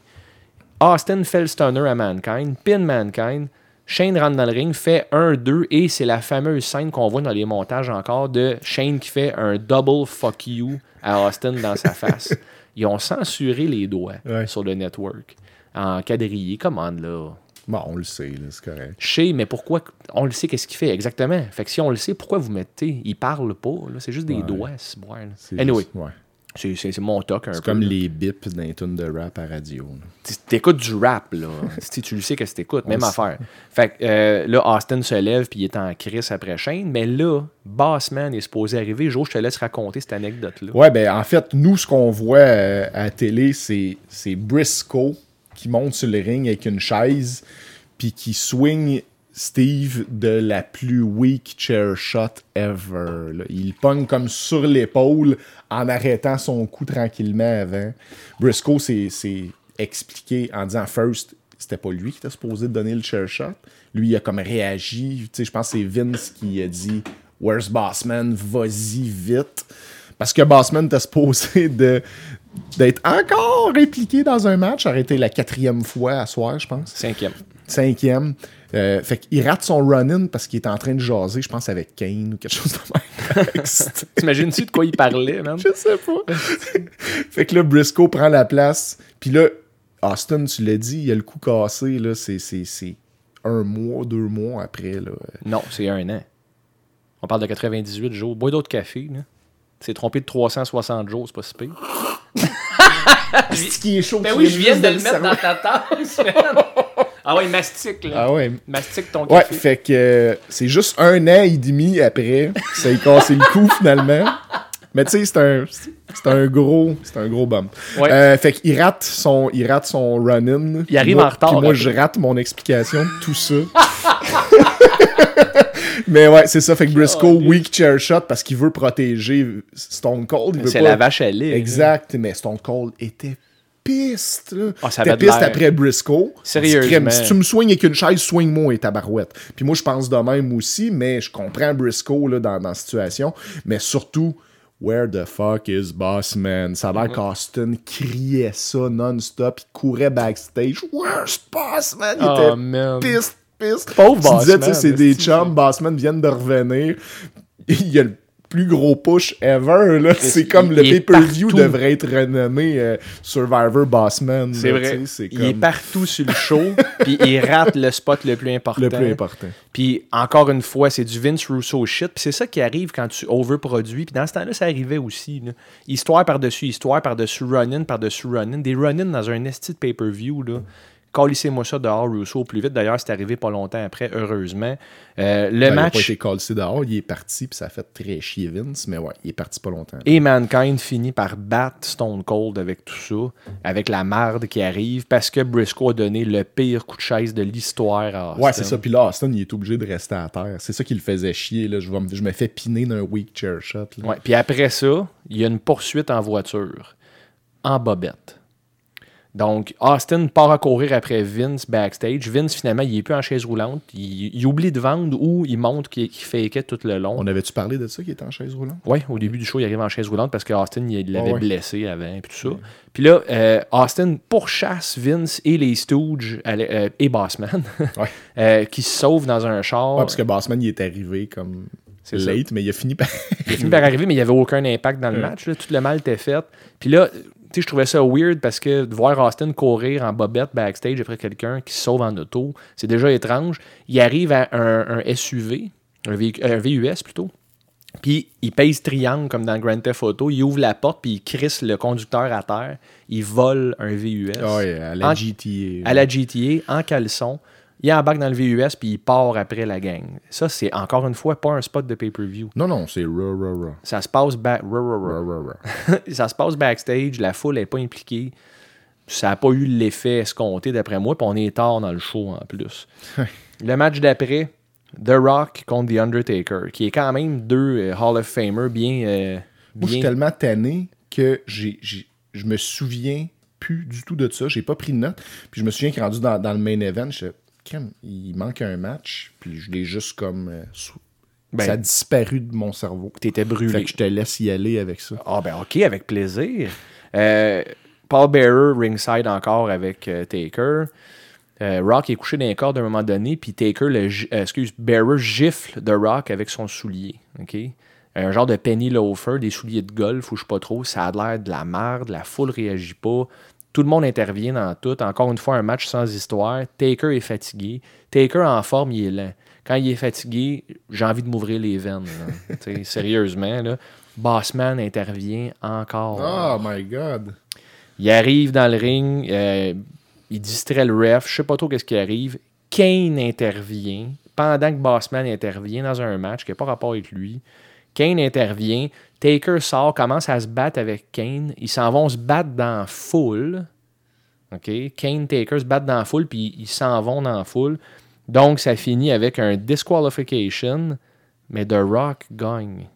Austin fait le stunner à Mankind, pin Mankind. Shane rentre dans le ring, fait 1-2 et c'est la fameuse scène qu'on voit dans les montages encore de Shane qui fait un double fuck you à Austin dans sa face. Ils ont censuré les doigts Ouais. sur le network en quadrillé. Commande là. Bon, on le sait, là, c'est correct. Je sais, mais pourquoi On le sait, qu'est-ce qu'il fait exactement. Fait que si on le sait, pourquoi vous mettez Il parle pas, là, c'est juste des Ouais. doigts, c'est boire, Anyway, juste- ouais. C'est- mon toc un peu. C'est comme là. les bips d'un tune de rap à radio. T'écoutes du rap, là. si tu le sais que t'écoutes, même affaire. Fait que euh, là, Austin se lève puis il est en crise après Shane, mais là, Bossman est supposé arriver. Jo, je te laisse raconter cette anecdote-là. Ouais, ben en fait, nous, ce qu'on voit euh, à la télé, c'est c'est Briscoe qui monte sur le ring avec une chaise, puis qui swing Steve de la plus weak chair shot ever. là. Il pogne comme sur l'épaule en arrêtant son coup tranquillement avant. Briscoe s'est expliqué en disant first, c'était pas lui qui était supposé donner le chair shot. Lui, il a comme réagi. Tu sais, je pense que c'est Vince qui a dit Where's Bossman? Vas-y vite. Parce que Bossman était supposé de d'être encore impliqué dans un match. Arrêté la quatrième fois à soir, je pense. Cinquième. Cinquième. Euh, fait qu'il rate son run-in parce qu'il est en train de jaser, je pense, avec Kane ou quelque chose de même. T'imagines-tu de quoi il parlait, man? je sais pas. fait que là, Briscoe prend la place. Puis là, Austin, tu l'as dit, il a le coup cassé. Là, c'est, c'est, c'est un mois, deux mois après. Là. Non, c'est un an. On parle de 98 jours. Bois d'autres café, là. C'est trompé de 360 jours, c'est pas si pire. Ce qui est chaud. Ben oui, je viens de le mettre dans ta tasse. Ah ouais, mastique, là. Ah ouais. Mastique ton Ouais, café. fait que euh, c'est juste un an et demi après ça a cassé le coup finalement. Mais tu sais, c'est un, c'est un gros, c'est un gros bump. Ouais. Euh, fait qu'il rate son, il rate son run-in. Il arrive Moi- en retard, Puis moi, je rate mon explication de tout ça. Mais ouais, c'est ça. Fait que Briscoe, weak chair shot parce qu'il veut protéger Stone Cold. C'est la vache à lait. Exact, mais Stone Cold était piste, là. Ça de piste après Briscoe. Sérieusement. Si tu me soignes avec une chaise, soigne-moi et tabarouette. Puis moi, je pense de même aussi, mais je comprends Briscoe là, dans, dans la situation. Mais surtout, where the fuck is Boss Man? Ça a l'air qu'Austin criait ça non-stop. Il courait backstage. Where's Boss Man? Il Oh, était man. piste, piste. Pauvre Tu disais, Boss tu sais, Man, c'est des chums. Bossman viennent de revenir. Il y a le plus gros push ever. là. C'est comme le pay-per-view devrait être renommé euh, Survivor Bossman. C'est vrai. c'est Il est comme partout sur le show, puis il rate le spot le plus important. le plus important. Puis encore une fois, c'est du Vince Russo shit. Puis c'est ça qui arrive quand tu overproduis. Puis dans ce temps-là, ça arrivait aussi. là. Histoire par-dessus histoire, par-dessus run-in, par-dessus run-in. Des run-in dans un esti de pay-per-view, là. Calissez-moi ça dehors, Russo, au plus vite. D'ailleurs, c'est arrivé pas longtemps après, heureusement. Euh, le Ben, Il a match. pas été dehors, il est parti, puis ça a fait très chier Vince, mais ouais, il est parti pas longtemps. Et Mankind finit par battre Stone Cold avec tout ça, avec la marde qui arrive, parce que Briscoe a donné le pire coup de chaise de l'histoire à Austin. Ouais, c'est ça. Puis là, Austin, il est obligé de rester à terre. C'est ça qui le faisait chier. Là. Je, vais me- je me fais piner d'un weak chair shot. là. Ouais, Puis après ça, il y a une poursuite en voiture, en bobette. Donc, Austin part à courir après Vince backstage. Vince, finalement, il est plus en chaise roulante. Il, il oublie de vendre ou il montre qu'il qu'il fakeait tout le long. On avait-tu parlé de ça qui était en chaise roulante? Oui, au début du show, il arrive en chaise roulante parce qu'Austin, il l'avait ouais. blessé avant, puis tout ça. Puis là, euh, Austin pourchasse Vince et les Stooges euh, et Bossman, Ouais. euh, qui se sauvent dans un char. Ouais, parce que Bossman, il est arrivé comme ça. late, mais il a fini par. Il a fini par arriver, mais il n'y avait aucun impact dans le match. là. Tout le mal était fait. Puis là, je trouvais ça weird parce que de voir Austin courir en bobette backstage après quelqu'un qui se sauve en auto, c'est déjà étrange. Il arrive à un, un SUV, un, VUS plutôt. Puis il pèse triangle comme dans Grand Theft Auto. Il ouvre la porte puis il crisse le conducteur à terre. Il vole un VUS. Ah ouais, à la En- GTA. à la GTA, en caleçon. Il embarque dans le VUS puis il part après la gang. Ça, c'est encore une fois pas un spot de pay-per-view. Non, non, c'est raw, raw, raw. Ça se passe back. Ça se passe backstage, la foule n'est pas impliquée. Ça n'a pas eu l'effet escompté d'après moi, puis on est tard dans le show en plus. le match d'après, The Rock contre The Undertaker, qui est quand même deux euh, Hall of Famer bien. euh, Moi, je suis bien- tellement tanné que j'ai, je me souviens plus du tout de ça. J'ai pas pris de note. Puis je me souviens qu'il est rendu dans, dans le main event. Je Crème, il manque un match. Puis je l'ai juste comme. euh, Ben, ça a disparu de mon cerveau. T'étais brûlé. Fait que je te laisse y aller avec ça. Ah ben ok, avec plaisir. Euh, Paul Bearer ringside encore avec euh, Taker. Rock est couché dans les cordes à un moment donné, puis Taker, le, excuse, Bearer gifle de Rock avec son soulier. ok? Un genre de penny loafer, des souliers de golf, ou je sais pas trop. Ça a l'air de la merde, la foule réagit pas. Tout le monde intervient dans tout. Encore une fois, un match sans histoire. Taker est fatigué. Taker en forme, il est lent. Quand il est fatigué, j'ai envie de m'ouvrir les veines. là. Sérieusement, là. Bossman intervient encore. Oh my god. Il arrive dans le ring, euh, il distrait le ref, je sais pas trop qu'est-ce qui arrive. Kane intervient pendant que Bossman intervient dans un match qui n'a pas rapport avec lui. Kane intervient, Taker sort, commence à se battre avec Kane. Ils s'en vont se battre dans la foule. OK? Kane, Taker se battent dans la foule, puis ils s'en vont dans la foule. Donc, ça finit avec un disqualification, mais The Rock gagne.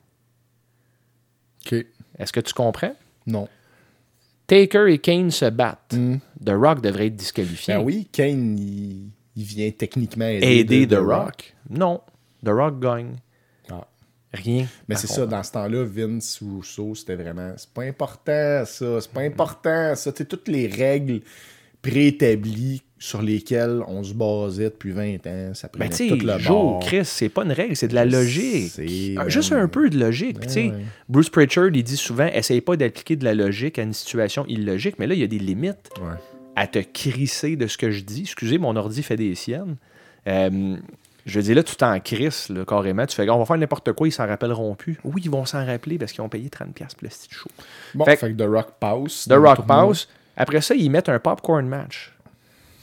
Ok. Est-ce que tu comprends? Non. Taker et Kane se battent. Mm. The Rock devrait être disqualifié. Ben oui, Kane, il, il vient techniquement aider, Aider de- The The Rock. Non. The Rock gagne. Rien. Mais c'est ça, dans ce temps-là, Vince Russo, c'était vraiment. C'est pas important, ça. C'est pas important, ça. C'est toutes les règles préétablies sur lesquelles on se basait depuis 20 ans. Ça Ben, prenait tu tout le Joe, bord. Chris, c'est pas une règle, c'est de la logique. Ah, ben Juste un peu de logique. Sais, ouais. Bruce Pritchard, il dit souvent essaye pas d'appliquer de la logique à une situation illogique, mais là, il y a des limites Ouais. à te crisser de ce que je dis. Excusez, mon ordi fait des siennes. Euh, je dis là, tu t'en crisses, là, carrément. Tu fais, on va faire n'importe quoi, ils s'en rappelleront plus. Oui, ils vont s'en rappeler parce qu'ils ont payé 30$ pour le petit show. Bon, Fait fait, que The Rock passe. The Rock. Pause. Après ça, ils mettent un popcorn match.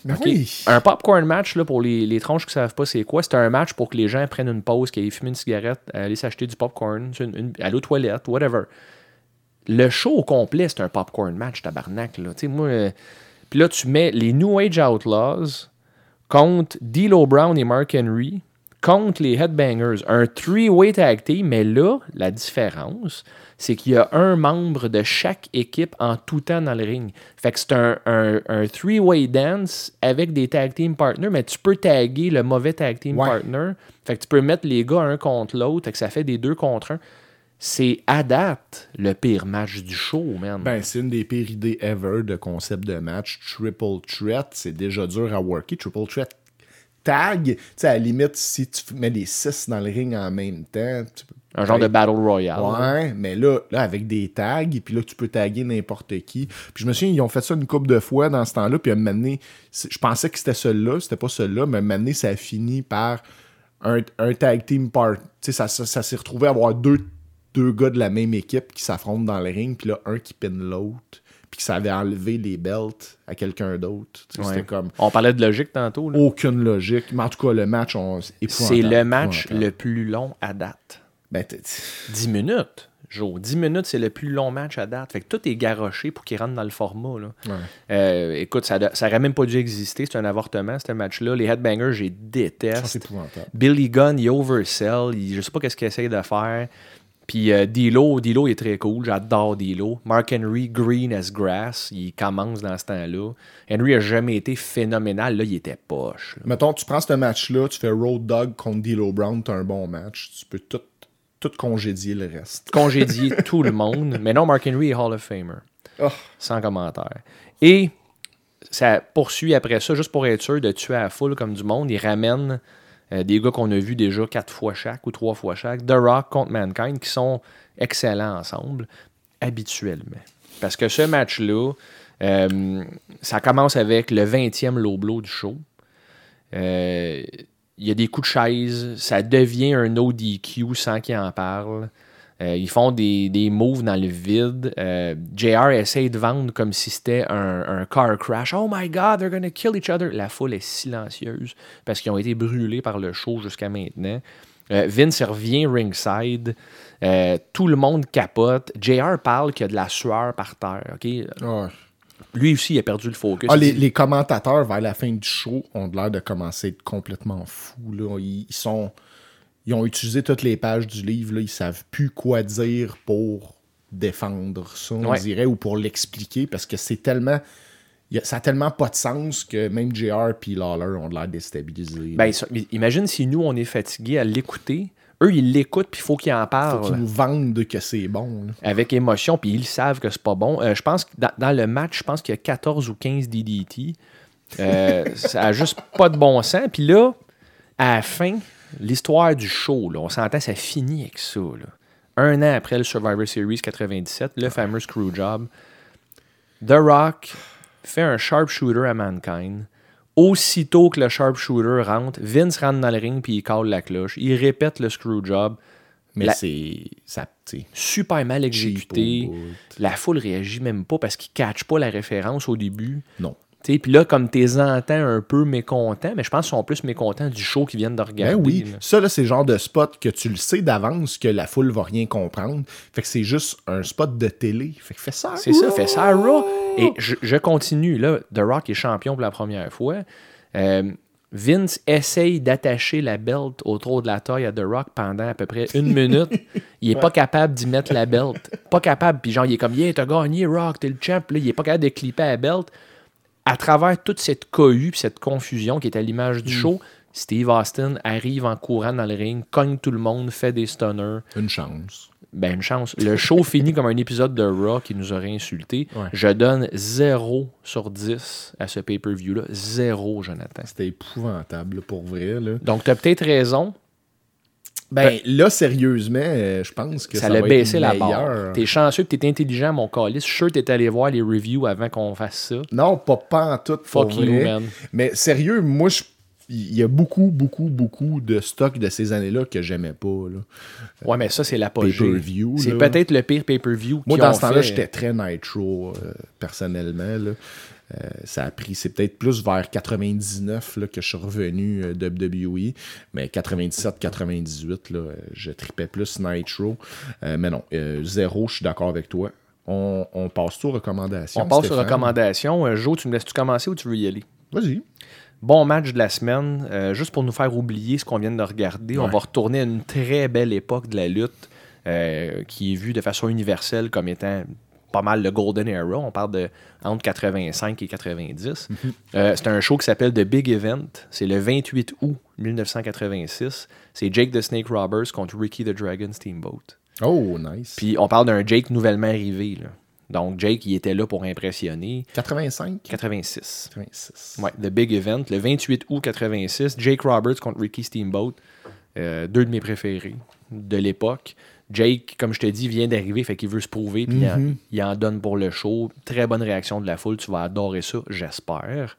Ben OK? oui. Un popcorn match, là, pour les, les tronches qui ne savent pas c'est quoi, c'est un match pour que les gens prennent une pause, qu'ils fumer une cigarette, aller s'acheter du popcorn, une, une- aller aux toilettes, whatever. Le show au complet, c'est un popcorn match, tabarnak. Là. Tu sais, moi, euh, Puis là, tu mets les New Age Outlaws contre D'Lo Brown et Mark Henry contre les Headbangers. Un three-way tag team, mais là, la différence, c'est qu'il y a un membre de chaque équipe en tout temps dans le ring. Fait que c'est un, un- un three-way dance avec des tag team partners, mais tu peux taguer le mauvais tag team Ouais. partner. Fait que tu peux mettre les gars un contre l'autre, fait que ça fait des deux contre un. C'est à date le pire match du show, man. Ben, c'est une des pires idées ever de concept de match. Triple threat, c'est déjà dur à worker. Triple threat tag, tu sais, à la limite, si tu mets les six dans le ring en même temps, tu peux- un genre de battle royale. Ouais, mais là, là, avec des tags, puis là, tu peux taguer n'importe qui. Puis je me souviens, ils ont fait ça une couple de fois dans ce temps-là, puis à un moment donné, je pensais que c'était celui-là, c'était pas celui-là, mais à un moment donné, ça a fini par un, un tag team part. Tu sais, ça, ça, ça s'est retrouvé à avoir deux deux gars de la même équipe qui s'affrontent dans le ring, puis là, un qui pine l'autre, puis que ça avait enlevé les belts à quelqu'un d'autre. Tu sais, Ouais. C'était comme On parlait de logique tantôt. là. aucune logique. Mais en tout cas, le match, on, C'est le match le plus long à date. Ben, t'es- 10 minutes. Joe, 10 minutes, c'est le plus long match à date. Fait que tout est garoché pour qu'il rentre dans le format. Là. Ouais. Euh, écoute, ça n'aurait même pas dû exister. C'est un avortement, ce match-là. Les headbangers, j'ai Ça, déteste. c'est épouvantable. Billy Gunn, il oversell. Il, je sais pas qu'est-ce qu'il essaye de faire. Puis euh, D'Lo, D'Lo est très cool. J'adore D'Lo. Mark Henry, green as grass. Il commence dans ce temps-là. Henry a jamais été phénoménal. Là, il était poche. là. Mettons, tu prends ce match-là, tu fais Road Dog contre D'Lo Brown, t'as un bon match. Tu peux tout, tout congédier le reste. Congédier tout le monde. Mais non, Mark Henry est Hall of Famer. Oh. Sans commentaire. Et ça poursuit après ça, juste pour être sûr de tuer à la foule comme du monde. Il ramène euh, des gars qu'on a vus déjà quatre fois chaque ou trois fois chaque. The Rock contre Mankind, qui sont excellents ensemble, habituellement. Parce que ce match-là, euh, ça commence avec le 20e low du show. Euh, Il y a des coups de chaise, ça devient un ODQ sans qu'ils en parlent. Euh, ils font des, des moves dans le vide. Euh, JR essaye de vendre comme si c'était un, un car crash. Oh my god, they're gonna kill each other. La foule est silencieuse parce qu'ils ont été brûlés par le show jusqu'à maintenant. Euh, Vince revient ringside. Tout le monde capote. JR parle qu'il y a de la sueur par terre. ok? Lui aussi, il a perdu le focus. Ah, les, commentateurs, vers la fin du show, ont l'air de commencer à être complètement fous. Là. Ils, ils sont, ils ont utilisé toutes les pages du livre. Là. Ils savent plus quoi dire pour défendre ça, on Ouais. dirait, ou pour l'expliquer, parce que c'est tellement... a- ça a tellement pas de sens que même JR et Lawler ont l'air déstabilisés. Ben, ça- imagine si nous, on est fatigués à l'écouter. Eux, ils l'écoutent, puis il faut qu'ils en Faut parlent. qu'ils nous vendent que c'est bon. là. avec émotion, puis ils savent que c'est pas bon. Euh, je pense que dans, dans le match, je pense qu'il y a 14 ou 15 DDT. Euh, ça a juste pas de bon sens. Puis là, à la fin, l'histoire du show, là, on s'entend, ça finit avec ça. là. Un an après le Survivor Series 97, le fameux Screwjob, The Rock fait un sharpshooter à Mankind. Aussitôt que le sharpshooter rentre, Vince rentre dans le ring puis il cale la cloche. Il répète le screwjob. Mais La- c'est... Ça, super mal exécuté. La foule réagit même pas parce qu'ils ne catchent pas la référence au début. non. Puis là, comme t'es entends un peu mécontents, mais je pense qu'ils sont plus mécontents du show qu'ils viennent de regarder. Ben oui, là. ça là, c'est le genre de spot que tu le sais d'avance que la foule va rien comprendre. Fait que c'est juste un spot de télé. Fait que fais ça. C'est ça, fait ça Raw. Et je, je continue, là. The Rock est champion pour la première fois. Euh, Vince essaye d'attacher la belt autour de la taille à The Rock pendant à peu près une minute. Il est pas capable d'y mettre la belt. Pas capable. Puis genre, il est comme, yeah, t'as gagné, Rock, t'es le champ. Puis là, il est pas capable de clipper la belt. À travers toute cette cohue, puis cette confusion qui est à l'image du show, Steve Austin arrive en courant dans le ring, cogne tout le monde, fait des stunners. Une chance. Ben, une chance. Le show finit comme un épisode de Raw qui nous aurait insulté. Ouais. Je donne 0 sur 10 à ce pay-per-view-là. 0, Jonathan. C'était épouvantable pour vrai. Là. Donc, tu as peut-être raison. Ben là, sérieusement, euh, je pense que ça, ça l'a baissé la barre. T'es chanceux que t'es intelligent, mon calice. Je suis sûr que t'es allé voir les reviews avant qu'on fasse ça. Non, pas, pas en tout. pour Fuck you, vrai. man. Mais sérieux, moi, je- il y a beaucoup, beaucoup, beaucoup de stocks de ces années-là que j'aimais pas. Là. Ouais, mais ça, c'est l'apogée. C'est peut-être le pire pay-per-view Moi, dans ce temps-là, j'étais très Nitro, euh, personnellement. là. Euh, ça a pris, c'est peut-être plus vers 99 là, que je suis revenu euh, WWE, mais 97-98, là, euh, je tripais plus Nitro. Euh, mais non, euh, zéro, je suis d'accord avec toi. On, on passe aux recommandations. On passe aux recommandations. Jo, tu me laisses-tu commencer ou tu veux y aller? Vas-y. Bon match de la semaine, juste pour nous faire oublier ce qu'on vient de regarder. On va retourner à une très belle époque de la lutte euh, qui est vue de façon universelle comme étant pas mal le Golden Era. On parle de entre 85 et 90. Euh, c'est un show qui s'appelle The Big Event. C'est le 28 août 1986. C'est Jake the Snake Roberts contre Ricky the Dragon Steamboat. Oh, nice. Puis on parle d'un Jake nouvellement arrivé. là. Donc Jake, il était là pour impressionner. 85 86. 86. Ouais, The Big Event, le 28 août 86. Jake Roberts contre Ricky Steamboat. Euh, deux de mes préférés de l'époque. Jake, comme je te dis, vient d'arriver, fait qu'il veut se prouver, puis il en- il, en, donne pour le show. Très bonne réaction de la foule, tu vas adorer ça, j'espère.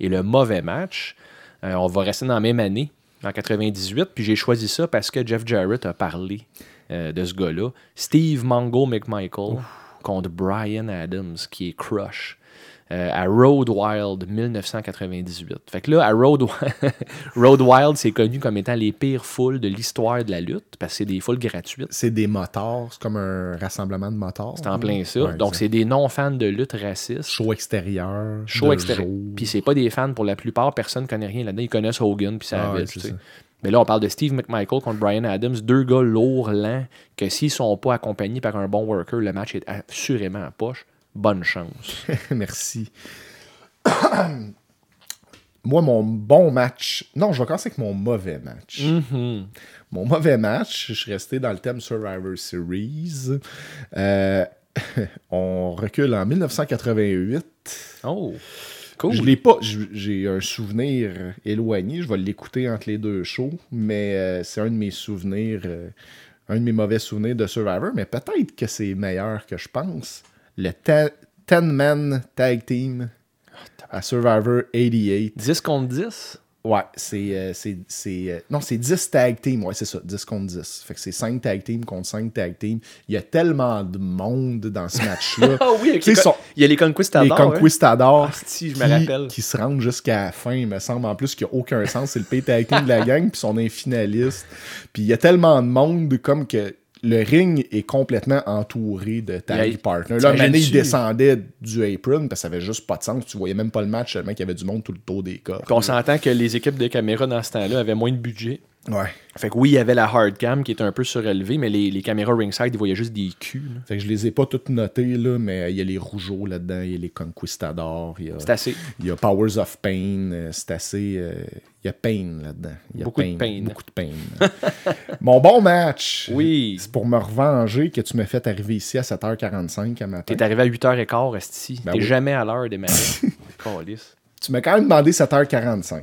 Et le mauvais match, euh, on va rester dans la même année, en 98, puis j'ai choisi ça parce que Jeff Jarrett a parlé euh, de ce gars-là. Steve Mongo McMichael contre Brian Adams, qui est crush. Euh, à Road Wild 1998. Fait que là, à Road, Road Wild, c'est connu comme étant les pires foules de l'histoire de la lutte, parce que c'est des foules gratuites. C'est des motards, c'est comme un rassemblement de motards. C'est en plein ça. Ouais, Donc, c'est des non-fans de lutte racistes. Show extérieur. Show extérieur. Puis c'est pas des fans pour la plupart, personne connaît rien là-dedans. Ils connaissent Hogan puis Ah ouais, sais. ça. Mais là, on parle de Steve McMichael contre Brian Adams, deux gars lourds, lents, que s'ils sont pas accompagnés par un bon worker, le match est assurément en poche. Bonne chance. Merci. Moi, mon bon match. Non, je vais commencer avec mon mauvais match. Mhm. Mon mauvais match, je suis resté dans le thème Survivor Series. Euh, on recule en 1988. Oh, cool. Je l'ai pas. J'ai un souvenir éloigné. Je vais l'écouter entre les deux shows, mais euh, c'est un de mes souvenirs, euh, un de mes mauvais souvenirs de Survivor. Mais peut-être que c'est meilleur que je pense. Le 10-man tag team à Survivor 88. 10 contre 10? Ouais, c'est. euh, euh, non, c'est 10 tag teams. Ouais, c'est ça, 10 contre 10. Fait que c'est 5 tag teams contre 5 tag teams. Il y a tellement de monde dans ce match-là. Ah oui, il y a les Conquistadors. les hein? Conquistadors Ah, si, je me qui, rappelle. qui se rendent jusqu'à la fin, il me semble. En plus, qu'il n'y a aucun sens. C'est le pay tag team de la gang, puis sont un finaliste. Puis il y a tellement de monde comme que le ring est complètement entouré de tag partners. Là? Mané, il descendait du apron, parce que ça avait juste pas de sens. Tu voyais même pas le match, tellement qu'il y avait du monde tout le tour des corps. Puis on s'entend que les équipes de caméra dans ce temps-là avaient moins de budget. Ouais. Fait que oui, il y avait la hard cam qui était un peu surélevée, mais les, les caméras ringside, ils voyaient juste des culs. là. Fait que je les ai pas toutes notées, là, mais il y a les Rougeaux là-dedans, il y a les Conquistadors, il y a, C'est assez. il y a Powers of Pain, euh, c'est assez. euh, il y a Pain là-dedans. Il y a Beaucoup de pain. Beaucoup de pain. Mon bon match. Oui. C'est pour me revenger que tu m'as fait arriver ici à 7h45 à matin. T'es arrivé à 8h15, Esti. Ben T'es oui. jamais à l'heure des matins. Tu m'as quand même demandé 7h45.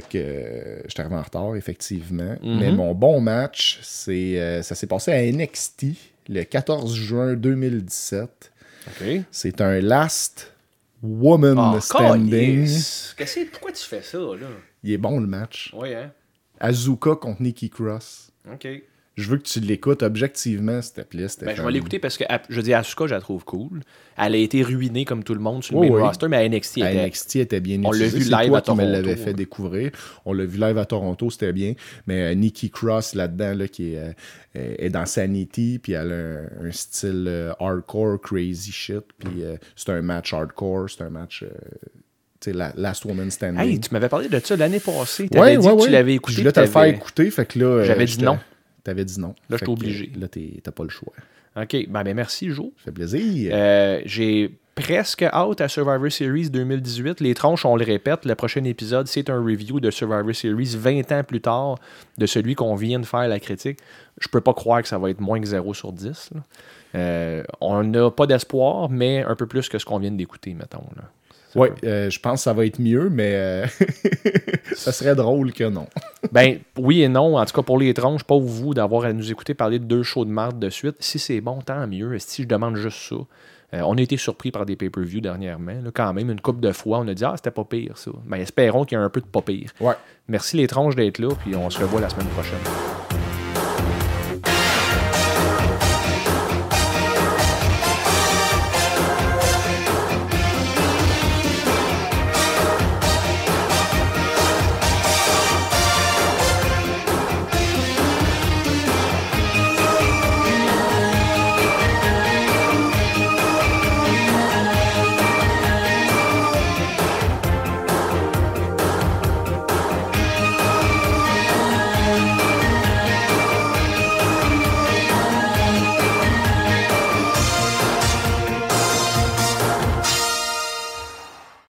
Fait que euh, je suis arrivé en retard, effectivement. Mhm. Mais mon bon match, c'est euh, ça s'est passé à NXT le 14 juin 2017. OK. C'est un last woman Ah, standing. calice. Qu'est-ce que- Pourquoi tu fais ça, là? Il est bon le match. Oui, hein? Azuka contre Nikki Cross. OK. Je veux que tu l'écoutes objectivement, s'il te plaît. Ben, je vais l'écouter parce que, je dis, Asuka, je la trouve cool. Elle a été ruinée comme tout le monde sur le main oui. roster, mais à NXT, À était- NXT était bien On l'a vu live toi à Toronto, l'avais fait ouais. découvrir. On l'a vu live à Toronto, c'était bien. Mais euh, Nikki Cross là-dedans, là, qui est, euh, est dans Sanity, puis elle a un, un style euh, hardcore, crazy shit. Puis c'est un match hardcore, c'est un match, tu sais, la, Last Woman Standing. Hey, tu m'avais parlé de ça l'année passée. Ouais, avais dit ouais, que ouais. tu l'avais écouté. Je voulais te le faire écouter, fait que là. J'avais dit j'étais- non. T'avais dit non. Là, j'étais que, obligé. Là, t'es- t'as pas le choix. OK. Ben, ben merci, Jo. Ça fait plaisir. Euh, J'ai presque out à Survivor Series 2018. Les tronches, on le répète, le prochain épisode, c'est un review de Survivor Series 20 ans plus tard de celui qu'on vient de faire la critique. Je peux pas croire que ça va être moins que 0 sur 10. là. Euh, on n'a pas d'espoir, mais un peu plus que ce qu'on vient d'écouter, mettons. Là. Peut- euh, je pense que ça va être mieux, mais euh, ça serait drôle que non. Ben, oui et non. En tout cas, pour les tronches, pas vous d'avoir à nous écouter parler de deux shows de marde de suite. Si c'est bon, tant mieux. Si je demande juste ça. Euh, on a été surpris par des pay-per-view dernièrement. là. quand même, une couple de fois, on a dit Ah, c'était pas pire ça. Ben, espérons qu'il y a un peu de pas pire. Ouais. Merci les tronches d'être là, puis on se revoit la semaine prochaine.